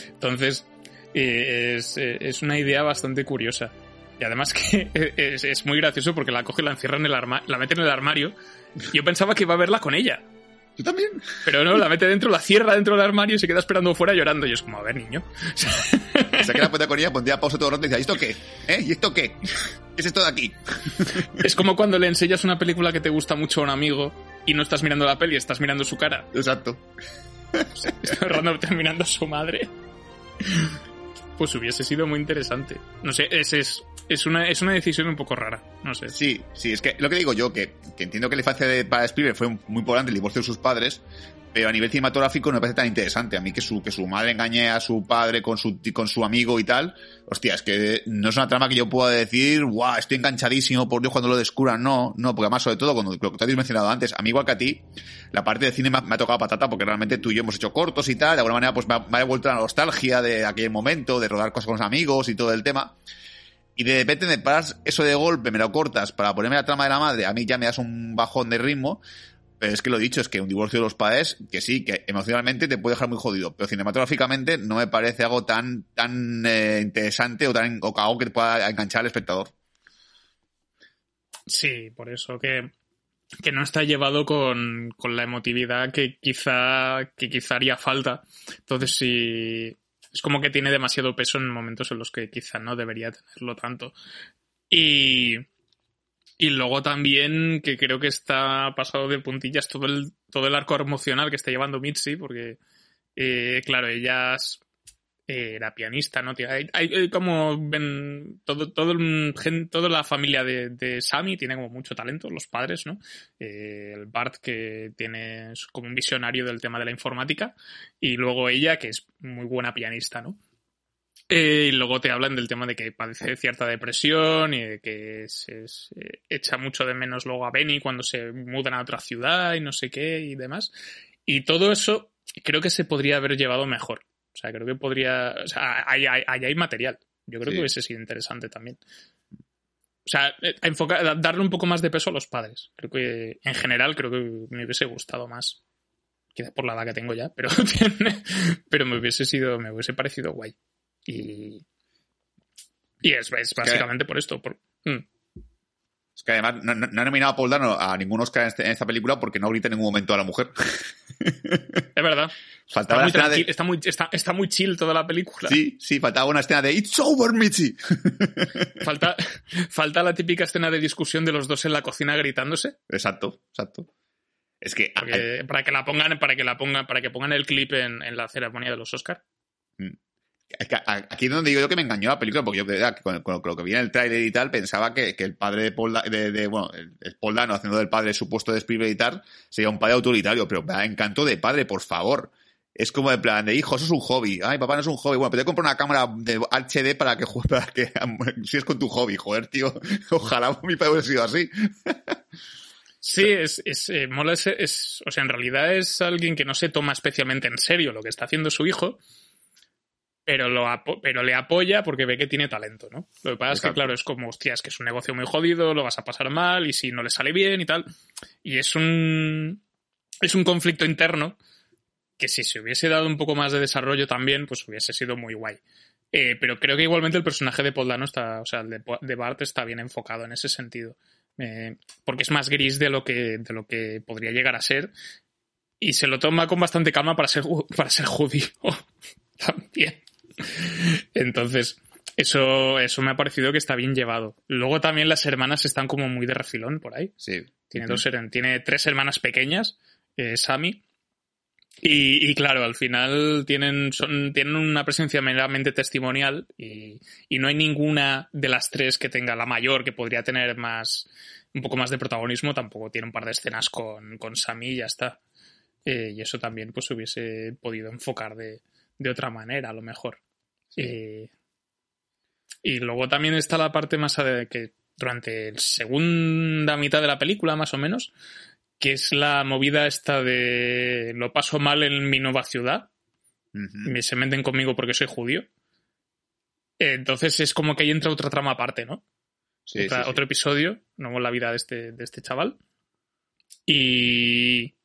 B: Entonces, eh, es, es, una idea bastante curiosa. Y además que es, es, muy gracioso porque la coge, la encierra en el armario, la mete en el armario. Yo pensaba que iba a verla con ella.
D: Yo también.
B: Pero no, la mete dentro, la cierra dentro del armario y se queda esperando fuera llorando. Y es como, a ver, niño.
D: Se queda puesta con ella, pondría pausa todo el rato y decía, ¿y esto qué? ¿Eh? ¿Y esto qué? ¿Qué es esto de aquí?
B: Es como cuando le enseñas una película que te gusta mucho a un amigo y no estás mirando la peli, estás mirando su cara.
D: Exacto.
B: Estás mirando a su madre. Pues hubiese sido muy interesante. No sé, es, es, es, una, es una decisión un poco rara. No sé.
D: Sí, sí, es que lo que digo yo, que, que entiendo que la infancia de, para Spielberg fue muy importante el divorcio de sus padres, pero a nivel cinematográfico no me parece tan interesante. A mí que su, que su madre engañe a su padre con su, con su amigo y tal, hostia, es que no es una trama que yo pueda decir, guau, estoy enganchadísimo, por Dios, cuando lo descubran. No, no, porque además, sobre todo, cuando lo que te habéis mencionado antes, a mí igual que a ti, la parte de cine me ha, tocado patata porque realmente tú y yo hemos hecho cortos y tal, de alguna manera pues me ha, me ha la nostalgia de aquel momento, de rodar cosas con los amigos y todo el tema. Y de repente me paras eso de golpe, me lo cortas para ponerme la trama de la madre, a mí ya me das un bajón de ritmo, pero es que lo dicho, es que un divorcio de los padres, que sí, que emocionalmente te puede dejar muy jodido, pero cinematográficamente no me parece algo tan, tan eh, interesante o tan, o algo que te pueda enganchar al espectador.
B: Sí, por eso que, que no está llevado con, con la emotividad que quizá, que quizá haría falta. Entonces sí, es como que tiene demasiado peso en momentos en los que quizá no debería tenerlo tanto. Y, y luego también que creo que está pasado de puntillas todo el, todo el arco emocional que está llevando Mitzi, porque, eh, claro, ella eh, era pianista, ¿no? Hay, hay, como ven, todo, todo el, toda la familia de, de, Sammy tiene como mucho talento, los padres, ¿no? Eh, el Bart que tiene como un visionario del tema de la informática y luego ella que es muy buena pianista, ¿no? Eh, y luego te hablan del tema de que padece cierta depresión y de que se, se echa mucho de menos luego a Benny cuando se mudan a otra ciudad y no sé qué y demás. Y todo eso creo que se podría haber llevado mejor. O sea, creo que podría. O sea, ahí hay, hay, hay, material. Yo creo sí. que hubiese sido interesante también. O sea, enfocar, darle un poco más de peso a los padres. Creo que, en general, creo que me hubiese gustado más. Quizá por la edad que tengo ya, pero, pero me hubiese sido, me hubiese parecido guay. Y, y es, es básicamente por esto. Por, mm.
D: Es que además no, no, no, ha nominado a Paul Dano a ningún Oscar en, este, en, esta película porque no grita en ningún momento a la mujer.
B: Es verdad.
D: Faltaba
B: está, muy
D: de...
B: está, muy, está, está, muy chill toda la película.
D: Sí, sí, faltaba una escena de It's over, Michi.
B: falta, falta la típica escena de discusión de los dos en la cocina gritándose.
D: Exacto, exacto. Es que
B: Porque, para que la pongan, para que la pongan, para que pongan el clip en, en la ceremonia de los Oscar.
D: Mm. Aquí es donde digo yo que me engañó la película, porque yo con, lo que vi en el tráiler y tal, pensaba que, el padre de Paul, bueno, el Paul Dano haciendo del padre supuesto de Spielberg y tal, sería un padre autoritario, pero me encantó de padre, por favor. Es como de plan de hijo, eso es un hobby. Ay, papá no es un hobby. Bueno, pero te compro una cámara de HD para que que si es con tu hobby, joder, tío. Ojalá mi padre hubiera sido así.
B: Sí, es, es, eh, mola es, es, o sea, en realidad es alguien que no se toma especialmente en serio lo que está haciendo su hijo, pero, lo pero le apoya porque ve que tiene talento, ¿no? Lo que pasa Exacto. es que, claro, es como, hostia, es que es un negocio muy jodido, lo vas a pasar mal y si no le sale bien y tal. Y es un, es un conflicto interno que si se hubiese dado un poco más de desarrollo también, pues hubiese sido muy guay. Eh, pero creo que igualmente el personaje de Poldano está, o sea, el de, de Bart está bien enfocado en ese sentido. Eh, porque es más gris de lo que, de lo que podría llegar a ser. Y se lo toma con bastante calma para ser, para ser judío también. Entonces, eso, eso me ha parecido que está bien llevado. Luego también las hermanas están como muy de refilón por ahí.
D: Sí.
B: Tiene, dos, tiene tres hermanas pequeñas, eh, Sammy. Y, y, claro, al final tienen, son, tienen una presencia meramente testimonial y, y, no hay ninguna de las tres que tenga la mayor que podría tener más, un poco más de protagonismo. Tampoco tiene un par de escenas con, con Sammy y ya está. Eh, y eso también pues hubiese podido enfocar de, de otra manera, a lo mejor. Sí. Eh, y luego también está la parte más de que durante la segunda mitad de la película, más o menos, que es la movida esta de lo paso mal en mi nueva ciudad.
D: Ujú.
B: Me se meten conmigo porque soy judío. Entonces es como que ahí entra otra trama aparte, ¿no?
D: Sí,
B: Otra-
D: sí, sí.
B: Otro episodio, no la vida de este, de este chaval. Y,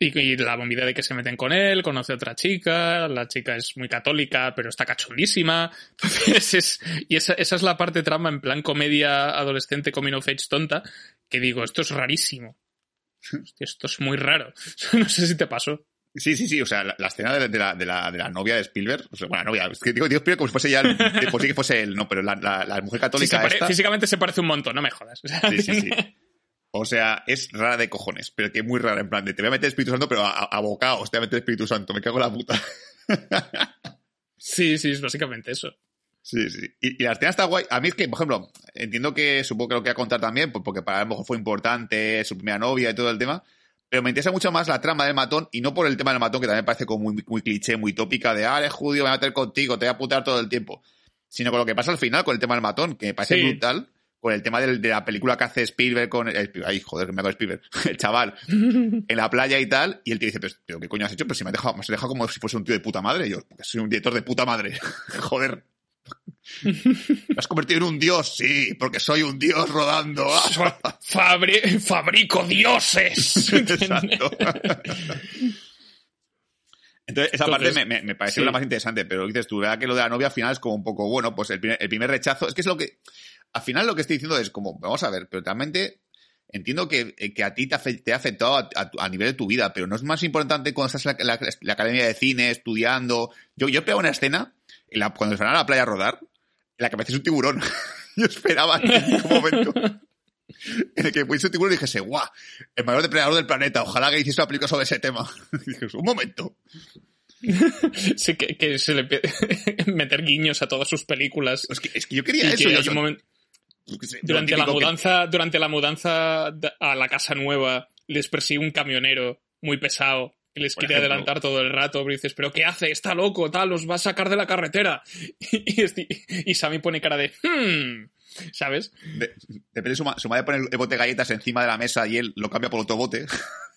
B: y. y la movida de que se meten con él, conoce a otra chica, la chica es muy católica, pero está cachondísima. Entonces es. Y esa, esa es la parte trama en plan comedia adolescente, coming of age tonta, que digo, esto es rarísimo. Esto es muy raro. No sé si te pasó.
D: Sí, sí, sí, o sea, la, la escena de, de la, de, la, de la novia de Spielberg, o sea, bueno, la novia, es que digo, digo Spielberg como si fuese ya, el- pues sí que fuese él, no, pero la, mujer
B: Sí, se
D: católica
B: pare-
D: esta,
B: Físicamente se parece un montón, no me jodas. O sea,
D: sí, sí, sí. O sea, es rara de cojones, pero que muy rara, en plan, de te voy a meter Espíritu Santo, pero a, bocaos te voy a meter Espíritu Santo, me cago en la puta.
B: sí, sí, es básicamente eso.
D: Sí, sí. Y, y la escena está guay. A mí es que, por ejemplo, entiendo que supongo que lo que a contar también, pues porque para él a lo mejor fue importante, su primera novia y todo el tema. Pero me interesa mucho más la trama del matón, y no por el tema del matón, que también parece como muy, muy cliché, muy tópica, de, ah, eres judío, me voy a meter contigo, te voy a putar todo el tiempo. Sino con lo que pasa al final, con el tema del matón, que me parece
B: Sí.
D: brutal, con el tema del- de la película que hace Spielberg con... El, ay, joder, que me hago Spielberg. El chaval, en la playa y tal, y el tío dice, pero, ¿qué coño has hecho? Pero si me has dejado, me has dejado como si fuese un tío de puta madre. Y yo, porque soy un director de puta madre. joder. ¿Me has convertido en un dios? Sí, porque soy un dios rodando.
B: Fabri- fabrico dioses.
D: Exacto. Entonces, esa
B: Entonces,
D: parte me, me, me pareció
B: sí.
D: la más interesante, pero dices tú, ¿verdad? Que lo de la novia al final es como un poco, bueno, pues el primer, el primer rechazo, es que es lo que, al final lo que estoy diciendo es como, vamos a ver, pero realmente entiendo que, eh, que a ti te, ha afectado a, a tu- a nivel de tu vida, pero no es más importante cuando estás en la, la- la academia de cine, estudiando. Yo, yo pego una escena, en la- cuando se van a la playa a rodar, en la que aparece un tiburón. yo esperaba que en ningún momento en el que pusiese un tiburón y dijese, guau, el mayor depredador del planeta, ojalá que hiciese una película sobre ese tema. Y un momento.
B: sí, que, que se le meter guiños a todas sus películas.
D: Es que, es que yo quería
B: Y
D: eso.
B: que
D: yo
B: hay
D: so-
B: un momento-
D: yo qué sé, lo
B: durante la
D: que-
B: mudanza, durante la mudanza da- a la casa nueva, les persigue un camionero muy pesado que les
D: Por
B: quiere
D: ejemplo.
B: adelantar todo el rato, pero dices, ¿pero qué hace? Está loco, tal, los va a sacar de la carretera. Y, y Sammy pone cara de, hmm, ¿sabes?
D: De, repente su, ma- su madre pone el bote de galletas encima de la mesa y él lo cambia por otro bote.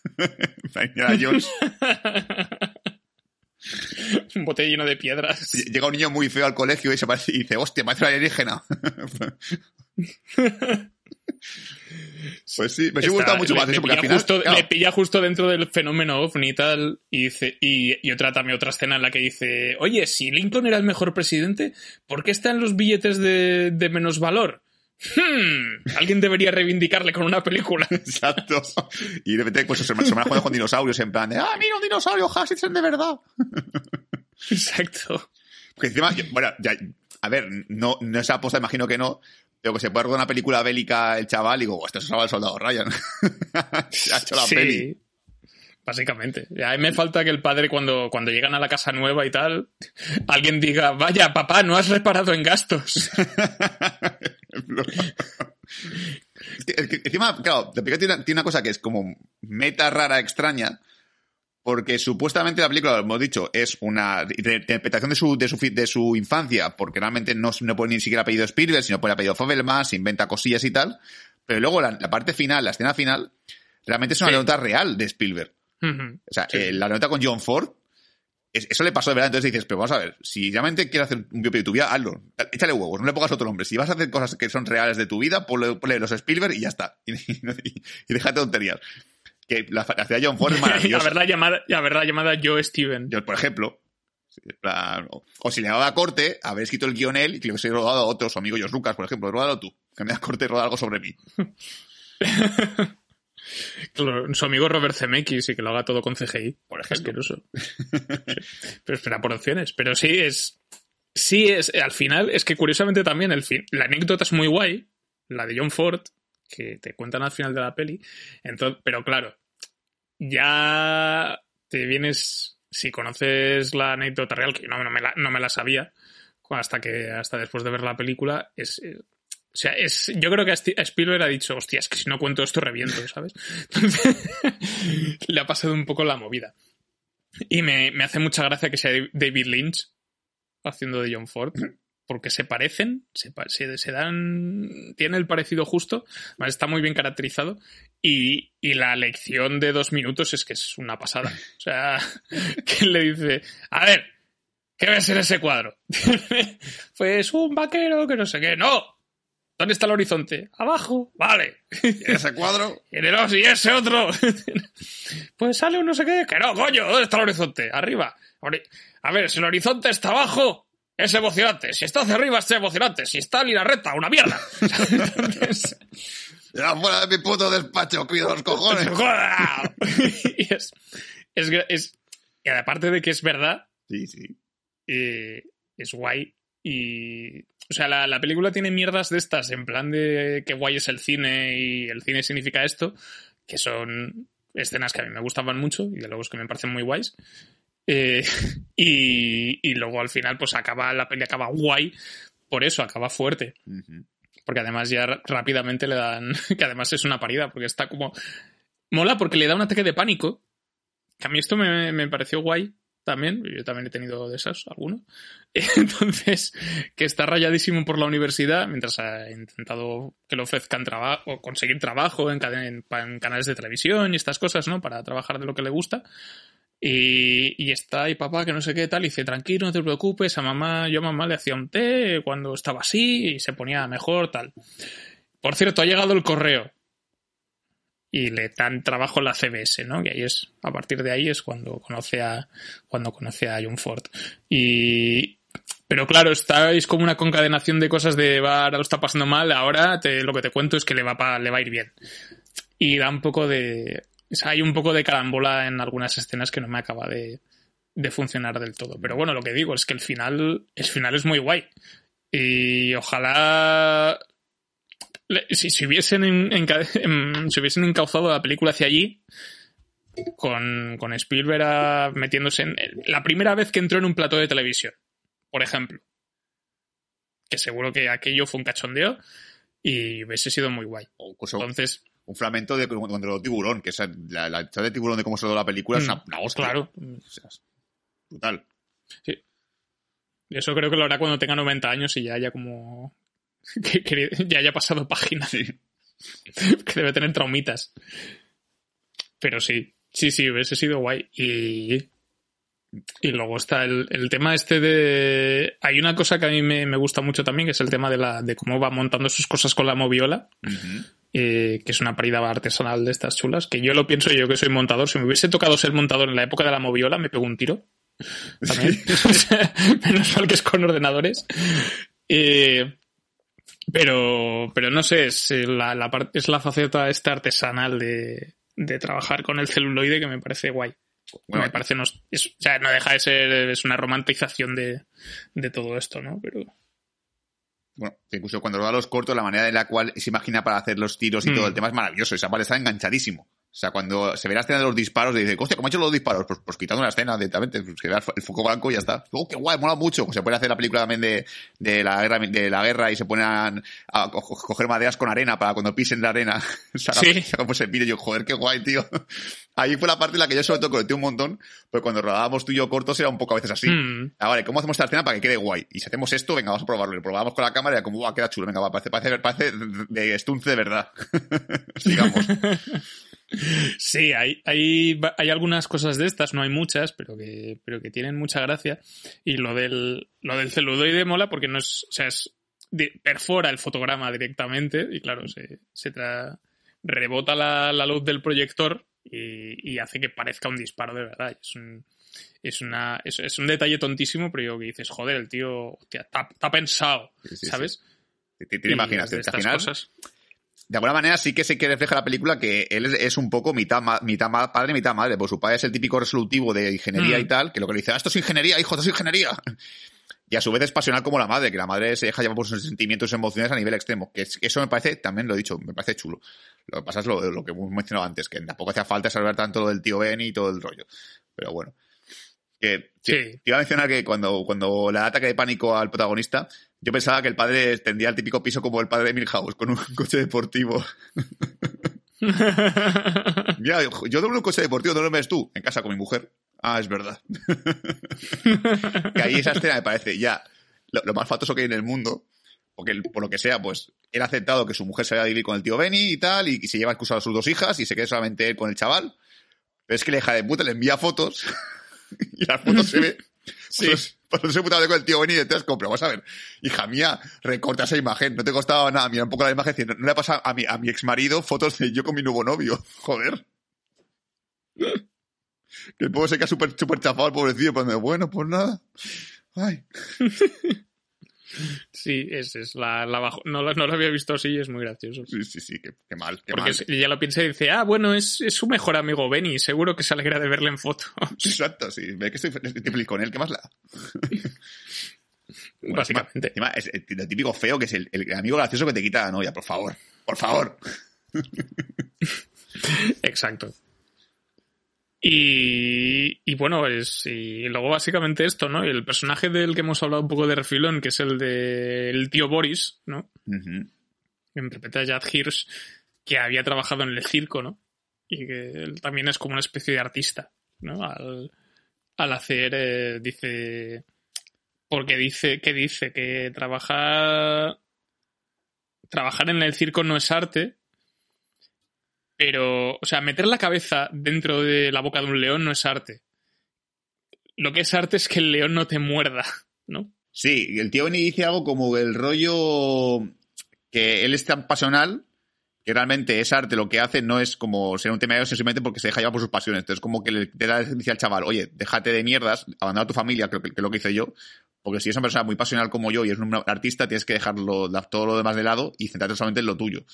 D: Jones.
B: Un bote lleno de piedras.
D: Llega un niño muy feo al colegio y se parece, y dice, hostia, parece un alienígena. pues sí, me sí
B: Está-
D: gusta mucho
B: le-
D: más eso, porque al
B: pilla
D: final...
B: justo,
D: claro,
B: le pilla justo dentro del fenómeno ovni y tal, y, dice, y, y otra también otra escena en la que dice, oye, si Lincoln era el mejor presidente, ¿por qué están los billetes de, de menos valor? Hmm, alguien debería reivindicarle con una película.
D: Exacto. Y de repente, pues se me se me jugando con dinosaurios en plan de, ah, mira un dinosaurio, Hasselson de verdad.
B: Exacto.
D: Porque encima, yo- bueno, ya, a ver, no, no es aposta, imagino que no, pero que se puede rodar una película bélica el chaval y digo, esto se salva el soldado Ryan. se ha hecho la
B: Sí,
D: peli.
B: Básicamente. A mí me falta que el padre, cuando, cuando llegan a la casa nueva y tal, alguien diga, vaya, papá, no has reparado en gastos.
D: Es que- es que encima, claro, la película tiene una, tiene una cosa que es como meta rara, extraña, porque supuestamente la película, lo hemos dicho, es una de- interpretación de su, de su, de su infancia, porque realmente no, no pone ni siquiera apellido Spielberg, sino pone apellido Fabelman, se inventa cosillas y tal, pero luego la, la parte final, la escena final, realmente es una
B: Sí.
D: nota real de Spielberg. O sea,
B: Sí.
D: eh, la nota con John Ford, es- eso le pasó de verdad. Entonces dices, pero vamos a ver, si realmente quieres hacer un biopic de tu vida, hazlo. Échale huevos, no le pongas otro nombre. Si vas a hacer cosas que son reales de tu vida, ponle, ponle los Spielberg y ya está. Y, y, y déjate tonterías. Que la, la ciudad de John Ford es
B: y
D: maravillosa.
B: haberla llamada, y haberla llamada Joe Steven.
D: Yo, por ejemplo, plan, o, o si le daba a corte, haber escrito el guion él y que le hubiese rodado a otro, su amigo Jos Lucas, por ejemplo, rodalo tú. Que me das corte y roda algo sobre mí.
B: Claro, su amigo Robert Zemeckis y que lo haga todo con CGI.
D: Por ejemplo.
B: Asqueroso. Pero espera por opciones. Pero sí es. Sí es. Al final, es que curiosamente también el fin, la anécdota es muy guay. La de John Ford, que te cuentan al final de la peli. Entonces, pero claro, ya te vienes. Si conoces la anécdota real, que no, no, me, la, no me la sabía, hasta que hasta después de ver la película, es. O sea, es, yo creo que a a Spielberg ha dicho, hostia, es que si no cuento esto reviento, ¿sabes? Entonces, le ha pasado un poco la movida. Y me, me hace mucha gracia que sea David Lynch haciendo de John Ford, porque se parecen, se, se, se dan, tiene el parecido justo, está muy bien caracterizado Y, y la lección de dos minutos es que es una pasada. O sea, que le dice, a ver, ¿qué ves en ese cuadro? pues un vaquero que no sé qué. No, ¿Dónde está el horizonte? Abajo, vale.
D: ¿Y ese cuadro?
B: Y el- y ese otro. pues sale un no sé qué. Que no, coño, ¿dónde está el horizonte? Arriba. A ver, si el horizonte está abajo, es emocionante. Si está hacia arriba, es emocionante. Si está en línea recta, una mierda. Entonces,
D: Ya fuera de mi puto despacho, cuido los cojones.
B: y es, es- y aparte de que es verdad,
D: Sí, sí.
B: eh, es guay. Y. O sea, la, la película tiene mierdas de estas, en plan de que guay es el cine y el cine significa esto, que son escenas que a mí me gustaban mucho y de luego es que me parecen muy guays. Eh, y, y luego al final, pues acaba, la peli acaba guay, por eso acaba fuerte. Porque además ya rápidamente le dan. Que además es una parida, porque está como. Mola porque le da un ataque de pánico. Que a mí esto me, me pareció guay también. Yo también he tenido de esas, alguno. Entonces, que está rayadísimo por la universidad mientras ha intentado que le ofrezcan trabajo o conseguir trabajo en, en canales de televisión y estas cosas, ¿no? Para trabajar de lo que le gusta. Y, y está ahí papá que no sé qué tal, y dice, tranquilo, no te preocupes, a mamá, yo a mamá le hacía un té cuando estaba así y se ponía mejor, tal. Por cierto, ha llegado el correo. Y le dan trabajo en la CBS, ¿no? Que ahí es, a partir de ahí es cuando conoce a, cuando conoce a John Ford. Y, pero claro, estáis como una concadenación de cosas de, va, ahora lo está pasando mal, ahora te, lo que te cuento es que le va, pa- le va a ir bien. Y da un poco de, o sea, hay un poco de carambola en algunas escenas que no me acaba de, de funcionar del todo. Pero bueno, lo que digo es que el final, el final es muy guay. Y ojalá si, si hubiesen enca- em, si hubiesen encauzado la película hacia allí con, con Spielberg a- metiéndose en la primera vez que entró en un plató de televisión, por ejemplo. Que seguro que aquello fue un cachondeo y hubiese sido muy guay. Entonces,
D: un fragmento de cuando lo tiburón, que es la, la historia de tiburón de cómo se la película es
B: Mm,
D: una, una hostia.
B: claro,
D: O sea, es brutal.
B: eso creo que lo hará cuando tenga 90 años y ya haya como que, que ya haya pasado página. que debe tener traumitas. Pero sí, sí, sí, hubiese sido guay. Y, y luego está el, el tema este de... Hay una cosa que a mí me, me gusta mucho también, que es el tema de, la, de cómo va montando sus cosas con la moviola, eh, que es una parida artesanal de estas chulas, que yo lo pienso yo que soy montador. Si me hubiese tocado ser montador en la época de la moviola, me pego un tiro. También. Menos mal que es con ordenadores. Eh, pero, pero no sé, es eh, la, la parte, es la faceta esta artesanal de, de trabajar con el celuloide que me parece guay.
D: Bueno,
B: me parece unos- es- o sea, no deja de ser, es una romantización de, de todo esto, ¿no? Pero
D: Bueno, incluso cuando lo da los cortos, la manera en la cual se imagina para hacer los tiros y
B: Mm.
D: todo el tema es maravilloso. Esa parte está enganchadísimo. O sea, cuando se ve la escena de los disparos, dice, hostia, ¿cómo ha hecho los disparos? Pues, pues quitando la escena directamente, pues que el foco blanco y ya está. Oh, qué guay, mola mucho. Se puede hacer la película también de, de la guerra de la guerra y se ponen a, a co- coger maderas con arena para cuando pisen la arena. saca,
B: Sí.
D: saca pues el vídeo yo, joder, qué guay, tío. Ahí fue la parte en la que yo sobre todo conecté un montón, pero cuando rodábamos tú y yo cortos era un poco a veces así.
B: Mm.
D: Ah, vale, ¿cómo hacemos esta escena para que quede guay? Y si hacemos esto, venga, vamos a probarlo. Lo probamos con la cámara y era como, guau, queda chulo. Venga, va, parece, parece, parece de estunce de verdad. Sigamos.
B: Sí, hay, hay, hay algunas cosas de estas, no hay muchas, pero que, pero que tienen mucha gracia. Y lo del, lo del celuloide mola porque no es, o sea, es, perfora el fotograma directamente y claro, se, se tra- rebota la, la luz del proyector y, y hace que parezca un disparo de verdad. Es un, es una, es, es un detalle tontísimo, pero yo que dices, joder, el tío, está pensado,
D: Sí, sí,
B: ¿sabes?
D: sí.
B: De
D: que al
B: estas
D: final,
B: cosas.
D: De alguna manera sí que se que refleja la película que él es, es un poco mitad, ma- mitad ma- padre, mitad madre. Pues su padre es el típico resolutivo de ingeniería
B: Mm.
D: y tal, que lo que le dice, ah, esto es ingeniería, hijo, esto es ingeniería. Y a su vez es pasional como la madre, que la madre se deja llevar por sus sentimientos y emociones a nivel extremo. Que es- eso me parece, también lo he dicho, me parece chulo. Lo que pasa es lo, lo que hemos mencionado antes, que tampoco hacía falta saber tanto lo del tío Ben y todo el rollo. Pero bueno. Que,
B: Sí.
D: Te iba a mencionar que cuando, cuando le da ataque de pánico al protagonista, yo pensaba que el padre tendría el típico piso como el padre de Milhouse, con un coche deportivo. Mira, yo en un coche deportivo, ¿no lo ves tú? En casa con mi mujer. Ah, es verdad. que ahí esa escena me parece ya lo, lo más fatoso que hay en el mundo. porque por lo que sea, pues él ha aceptado que su mujer se vaya a vivir con el tío Benny y tal, y, se lleva excusado a sus dos hijas y se quede solamente él con el chaval. Pero es que la hija de puta le envía fotos y las fotos se ve. Sí. Pues, no se puta con el tío Benny entonces compro. Vamos a ver, hija mía, recorta esa imagen, no te costaba nada mirar un poco la imagen, no, no le pasa a mi, a mi ex marido fotos de yo con mi nuevo novio. Joder. Que el pobre se queda súper chafado el pobrecillo, pues bueno, pues nada. Ay.
B: Sí, es, es la, la bajo... no, no, lo había visto así es muy gracioso.
D: Sí, sí, sí, qué, mal. Qué
B: Porque
D: mal.
B: ya lo piensa y dice, ah, bueno, es, es, su mejor amigo Benny, seguro que se alegra de verle en foto.
D: Exacto, sí, ve que estoy, estoy feliz con él, ¿qué más la?
B: bueno, Básicamente.
D: Encima, es lo típico feo que es el, el, amigo gracioso que te quita la novia, por favor, por favor.
B: Exacto. Y, y, bueno, es, y luego básicamente esto, ¿no? El personaje del que hemos hablado un poco de refilón, que es el del tío Boris, ¿no?
D: Uh -huh.
B: Que interpreta a Jad Hirsch, que había trabajado en el circo, ¿no? Y que él también es como una especie de artista, ¿no? Al, al hacer, eh, dice, porque dice, que dice que trabajar, trabajar en el circo no es arte, pero, o sea, meter la cabeza dentro de la boca de un león no es arte. Lo que es arte es que el león no te muerda, ¿no?
D: Sí, el tío Benny dice algo como el rollo que él es tan pasional que realmente es arte, lo que hace no es como ser un tema de simplemente porque se deja llevar por sus pasiones. Entonces, como que le dice al chaval, oye, déjate de mierdas, abandona a tu familia, que es lo que hice yo, porque si es una persona muy pasional como yo y es un artista, tienes que dejarlo todo lo demás de lado y centrarte solamente en lo tuyo.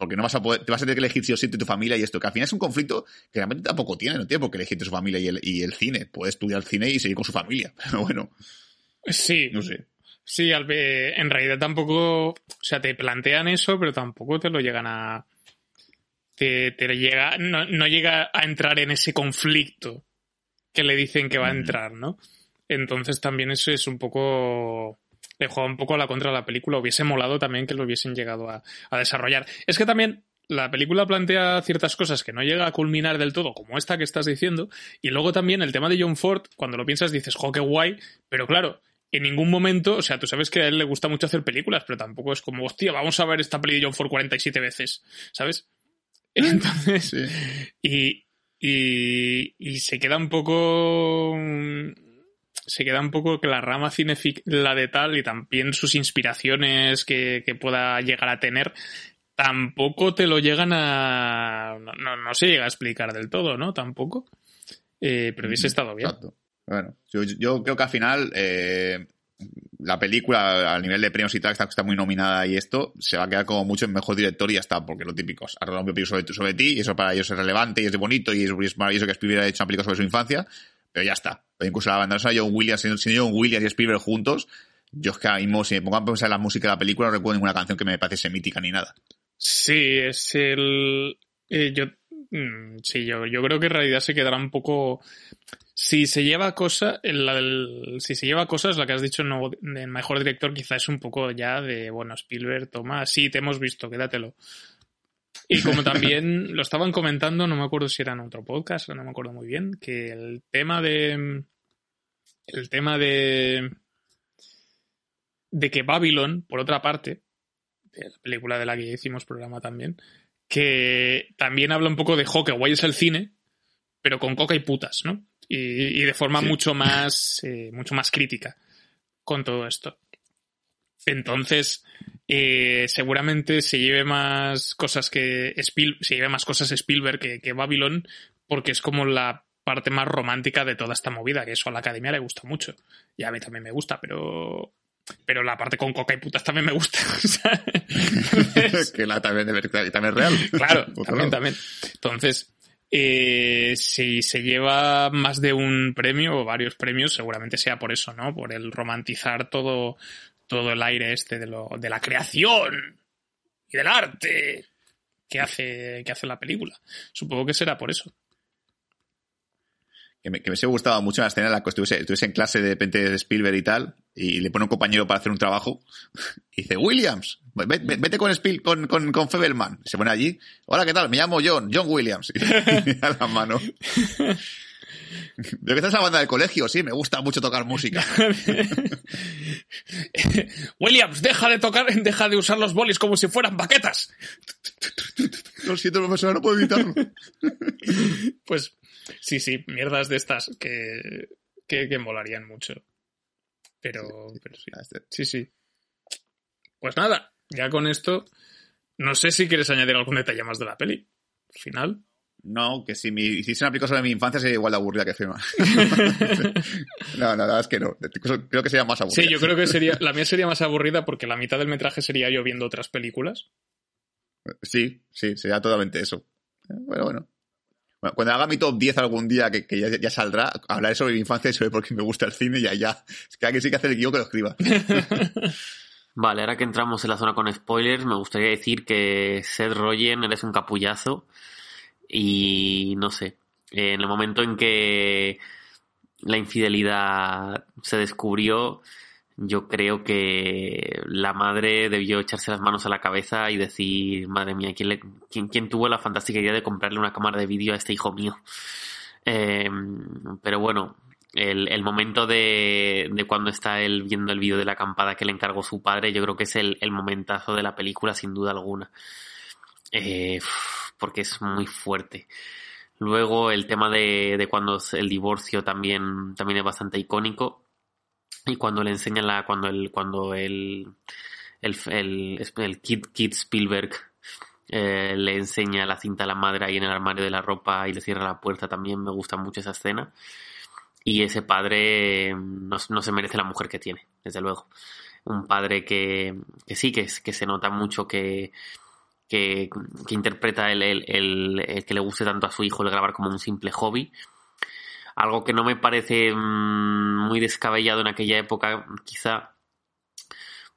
D: Porque no vas a poder, te vas a tener que elegir sí o sí tu familia y esto, que al final es un conflicto que realmente tampoco tiene, no tiene por qué elegir de su familia y el, y el cine. Puede estudiar cine y seguir con su familia, pero bueno.
B: Sí.
D: No sé.
B: Sí, en realidad tampoco, o sea, te plantean eso, pero tampoco te lo llegan a... Te, te llega, no, no, llega a entrar en ese conflicto que le dicen que va a entrar, ¿no? Entonces también eso es un poco le juega un poco a la contra de la película. Hubiese molado también que lo hubiesen llegado a, a, desarrollar. Es que también la película plantea ciertas cosas que no llega a culminar del todo, como esta que estás diciendo. Y luego también el tema de John Ford, cuando lo piensas dices, jo, qué guay. Pero claro, en ningún momento, o sea, tú sabes que a él le gusta mucho hacer películas, pero tampoco es como, hostia, vamos a ver esta peli de John Ford 47 veces, ¿sabes? Entonces,
D: Sí.
B: y, y, y se queda un poco se queda un poco que la rama cinefic, la de tal, y también sus inspiraciones que, que, pueda llegar a tener, tampoco te lo llegan a. No, no, no se llega a explicar del todo, ¿no? Tampoco. Eh, pero hubiese estado bien.
D: Exacto. Bueno, yo, yo, creo que al final. Eh, la película, a nivel de premios y tal, está, está, muy nominada y esto, se va a quedar como mucho en mejor director y ya está, porque lo típico, ha rodado un sobre, sobre ti y eso para ellos es relevante y es bonito y es, es maravilloso que Spielberg haya hecho una película sobre su infancia, pero ya está. Incluso la banda sonora John Williams, sin John Williams y Spielberg juntos, yo es que ahora mismo, si me pongo a pensar en la música de la película, no recuerdo ninguna canción que me pareciese mítica ni nada.
B: Sí, es el. Eh, yo. Sí, yo, yo creo que en realidad se quedará un poco. Si se lleva cosas, el, el, si se lleva cosas, la que has dicho no, de mejor director, quizá es un poco ya de, bueno, Spielberg, toma, sí, te hemos visto, quédatelo. Y como también lo estaban comentando, no me acuerdo si era en otro podcast, no me acuerdo muy bien, que el tema de. El tema de. De que Babylon, por otra parte, de la película de la que hicimos programa también, que también habla un poco de jo, que guay es el cine, pero con coca y putas, ¿no? Y, y de forma sí. mucho más. Eh, mucho más crítica con todo esto. Entonces, eh, seguramente se lleve más cosas que Spiel, se lleve más cosas Spielberg que, que, Babylon, porque es como la parte más romántica de toda esta movida, que eso a la academia le gusta mucho. Y a mí también me gusta, pero. Pero la parte con coca y putas también me gusta.
D: Entonces, que la también, también es real.
B: Claro, también, también. Entonces, eh, si se lleva más de un premio o varios premios, seguramente sea por eso, ¿no? Por el romantizar todo, todo el aire este de, lo, de la creación y del arte que hace, que hace la película. Supongo que será por eso.
D: Que me, que me gustado mucho la escena en la que estuviese, estuviese en clase de repente de Spielberg y tal, y le pone un compañero para hacer un trabajo, y dice, Williams, vete, con, Spiel, con, con, con Febelman. Se pone allí, hola, ¿qué tal? Me llamo John, John Williams. Y a la mano. ¿De qué estás la banda del colegio? Sí, me gusta mucho tocar música.
B: Williams, deja de tocar, deja de usar los bolis como si fueran baquetas.
D: Lo siento, profesor, no puedo evitarlo.
B: Pues sí, sí, mierdas de estas que, que, que molarían mucho. Pero, pero sí.
D: Este-
B: Sí, sí. Pues nada, ya con esto, no sé si quieres añadir algún detalle más de la peli. Al final.
D: No, que si me hiciese una película sobre mi infancia sería igual de aburrida que Fema. no, no, la verdad es que no. Creo que sería más aburrida.
B: Sí, yo creo que sería, la mía sería más aburrida porque la mitad del metraje sería yo viendo otras películas.
D: Sí, sí, sería totalmente eso. Eh, Bueno, bueno. Bueno, cuando haga mi top 10 algún día, que, que ya, ya saldrá, hablaré sobre mi infancia y sobre por qué me gusta el cine y ya, ya. Es que alguien sí que hace el guion que lo escriba.
E: Vale, ahora que entramos en la zona con spoilers, me gustaría decir que Seth Rogen eres un capullazo y no sé, en el momento en que la infidelidad se descubrió, yo creo que la madre debió echarse las manos a la cabeza y decir, madre mía, ¿quién, quién- quién tuvo la fantástica idea de comprarle una cámara de vídeo a este hijo mío? Eh, pero bueno, el, el momento de, de cuando está él viendo el vídeo de la acampada que le encargó su padre, yo creo que es el, el momentazo de la película, sin duda alguna. Eh, porque es muy fuerte. Luego el tema de, de cuando el divorcio también, también es bastante icónico. Y cuando le enseñan la, cuando el, cuando el, el, el, el Kid, Kid Spielberg eh, le enseña la cinta a la madre ahí en el armario de la ropa y le cierra la puerta también, me gusta mucho esa escena. Y ese padre no, no se merece la mujer que tiene, desde luego. Un padre que, que sí, que, que se nota mucho que, que, interpreta el- el que le guste tanto a su hijo el grabar como un simple hobby. Algo que no me parece mm, muy descabellado en aquella época, quizá,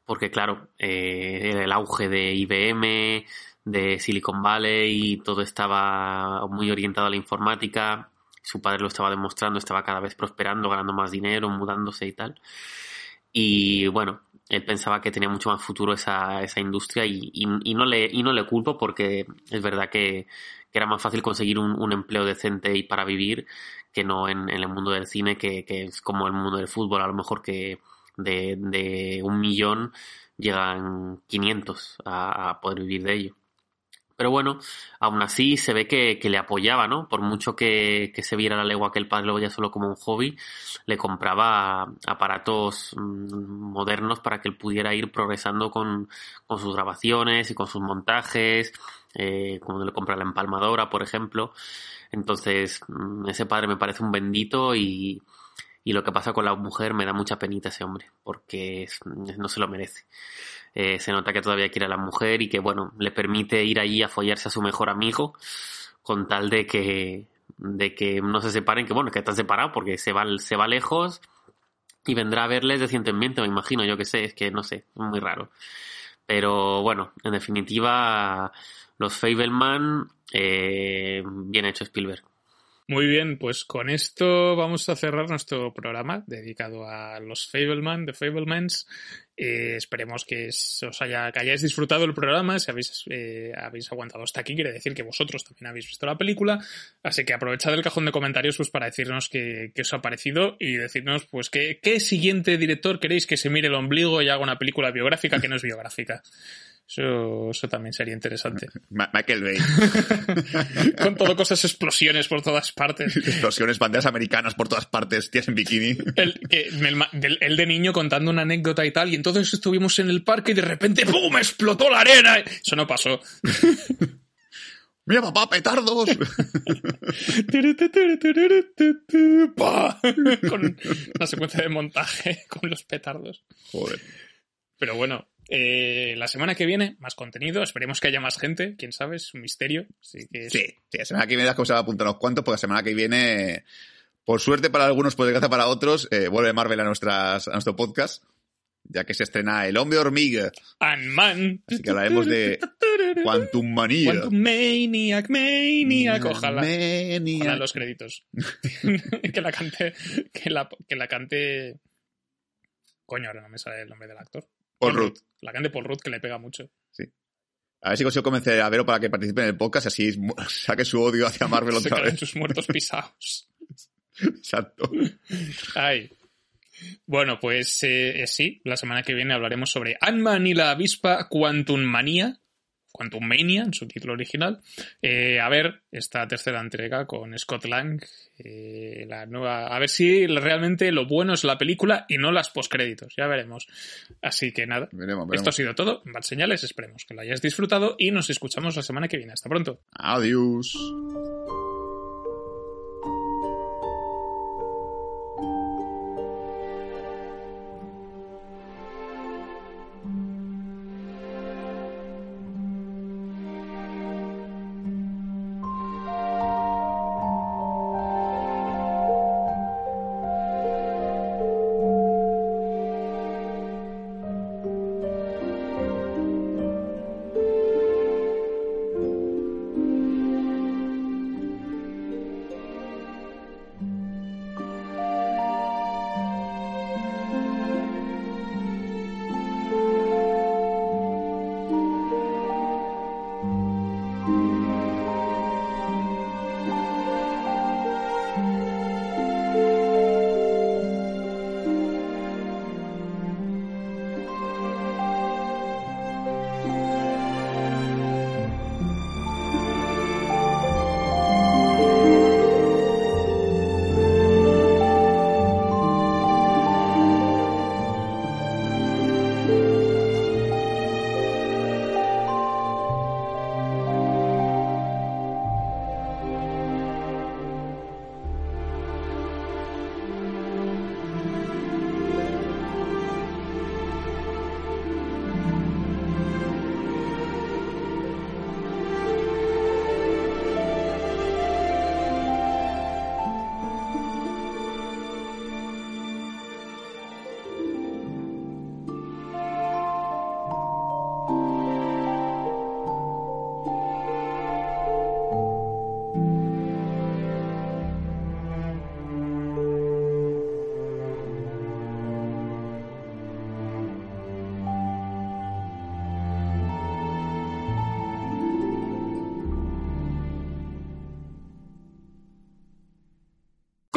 E: porque claro, eh, era el auge de IBM, de Silicon Valley y todo estaba muy orientado a la informática. Su padre lo estaba demostrando, estaba cada vez prosperando, ganando más dinero, mudándose y tal. Y bueno, él pensaba que tenía mucho más futuro esa, esa industria y, y- no le, y no le culpo porque es verdad que, que era más fácil conseguir un, un empleo decente y para vivir que no en, en el mundo del cine, que, que es como el mundo del fútbol, a lo mejor que de, de un millón llegan 500 a, a poder vivir de ello. Pero bueno, aún así se ve que, que le apoyaba, ¿no? Por mucho que, que se viera la legua que el padre lo veía solo como un hobby, le compraba aparatos mm, modernos para que él pudiera ir progresando con, con sus grabaciones y con sus montajes, eh, como le compra la empalmadora, por ejemplo. Entonces, mm, ese padre me parece un bendito y, y lo que pasa con la mujer me da mucha penita ese hombre, porque no se lo merece. Eh, se nota que todavía quiere a la mujer y que, bueno, le permite ir allí a follarse a su mejor amigo con tal de que, de que no se separen, que bueno, que están separados porque se va, se va lejos y vendrá a verles recientemente, me imagino, yo que sé, es que no sé, muy raro. Pero bueno, en definitiva, los Fableman, eh, bien hecho Spielberg.
B: Muy bien, pues con esto vamos a cerrar nuestro programa dedicado a los Fableman, The Fablemans. Eh, esperemos que os haya, que hayáis disfrutado el programa. Si habéis, eh, habéis aguantado hasta aquí, quiere decir que vosotros también habéis visto la película. Así que aprovechad el cajón de comentarios pues, para decirnos qué, qué os ha parecido y decirnos pues qué, qué siguiente director queréis que se mire el ombligo y haga una película biográfica que no es biográfica. Eso, eso también sería interesante.
D: Ma- Michael Bay.
B: Con todo cosas explosiones por todas partes.
D: Explosiones, banderas americanas por todas partes, tías en bikini.
B: El, de niño contando una anécdota y tal, y entonces estuvimos en el parque y de repente ¡pum! explotó la arena. Eso no pasó.
D: ¡Mira, papá, petardos!
B: ¡Pah! Con una secuencia de montaje con los petardos.
D: Joder.
B: Pero bueno, eh, la semana que viene, más contenido. Esperemos que haya más gente. Quién sabe, es un misterio. Así que
D: Sí, sí, la semana que viene las cosas va a apuntar unos cuantos, porque la semana que viene, por suerte para algunos, por desgracia para otros, eh, vuelve Marvel a, nuestras, a nuestro podcast, ya que se estrena El Hombre Hormiga.
B: Ant-Man.
D: Así que hablaremos de Quantum Manía.
B: Quantum Maniac, Maniac. Ojalá.
D: Maniac.
B: Ojalá los créditos. que la cante. Que la, que la cante. Coño, ahora no me sale el nombre del actor.
D: Paul Rudd.
B: La cante Paul Rudd, que le pega mucho.
D: A ver si consigo convencer a Vero para que participe en el podcast, así saque su odio hacia Marvel otra vez.
B: sus muertos pisados.
D: Exacto.
B: Ay. Bueno, pues eh, sí, la semana que viene hablaremos sobre Ant-Man y la avispa Quantum Manía, Quantum Mania en su título original. Eh, a ver esta tercera entrega con Scott Lang, eh, la nueva, a ver si realmente lo bueno es la película y no las postcréditos, ya veremos. Así que nada,
D: Veremos, veremos.
B: esto ha sido todo. Bad señales, esperemos que lo hayáis disfrutado y nos escuchamos la semana que viene. Hasta pronto.
D: Adiós.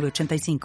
F: 906985.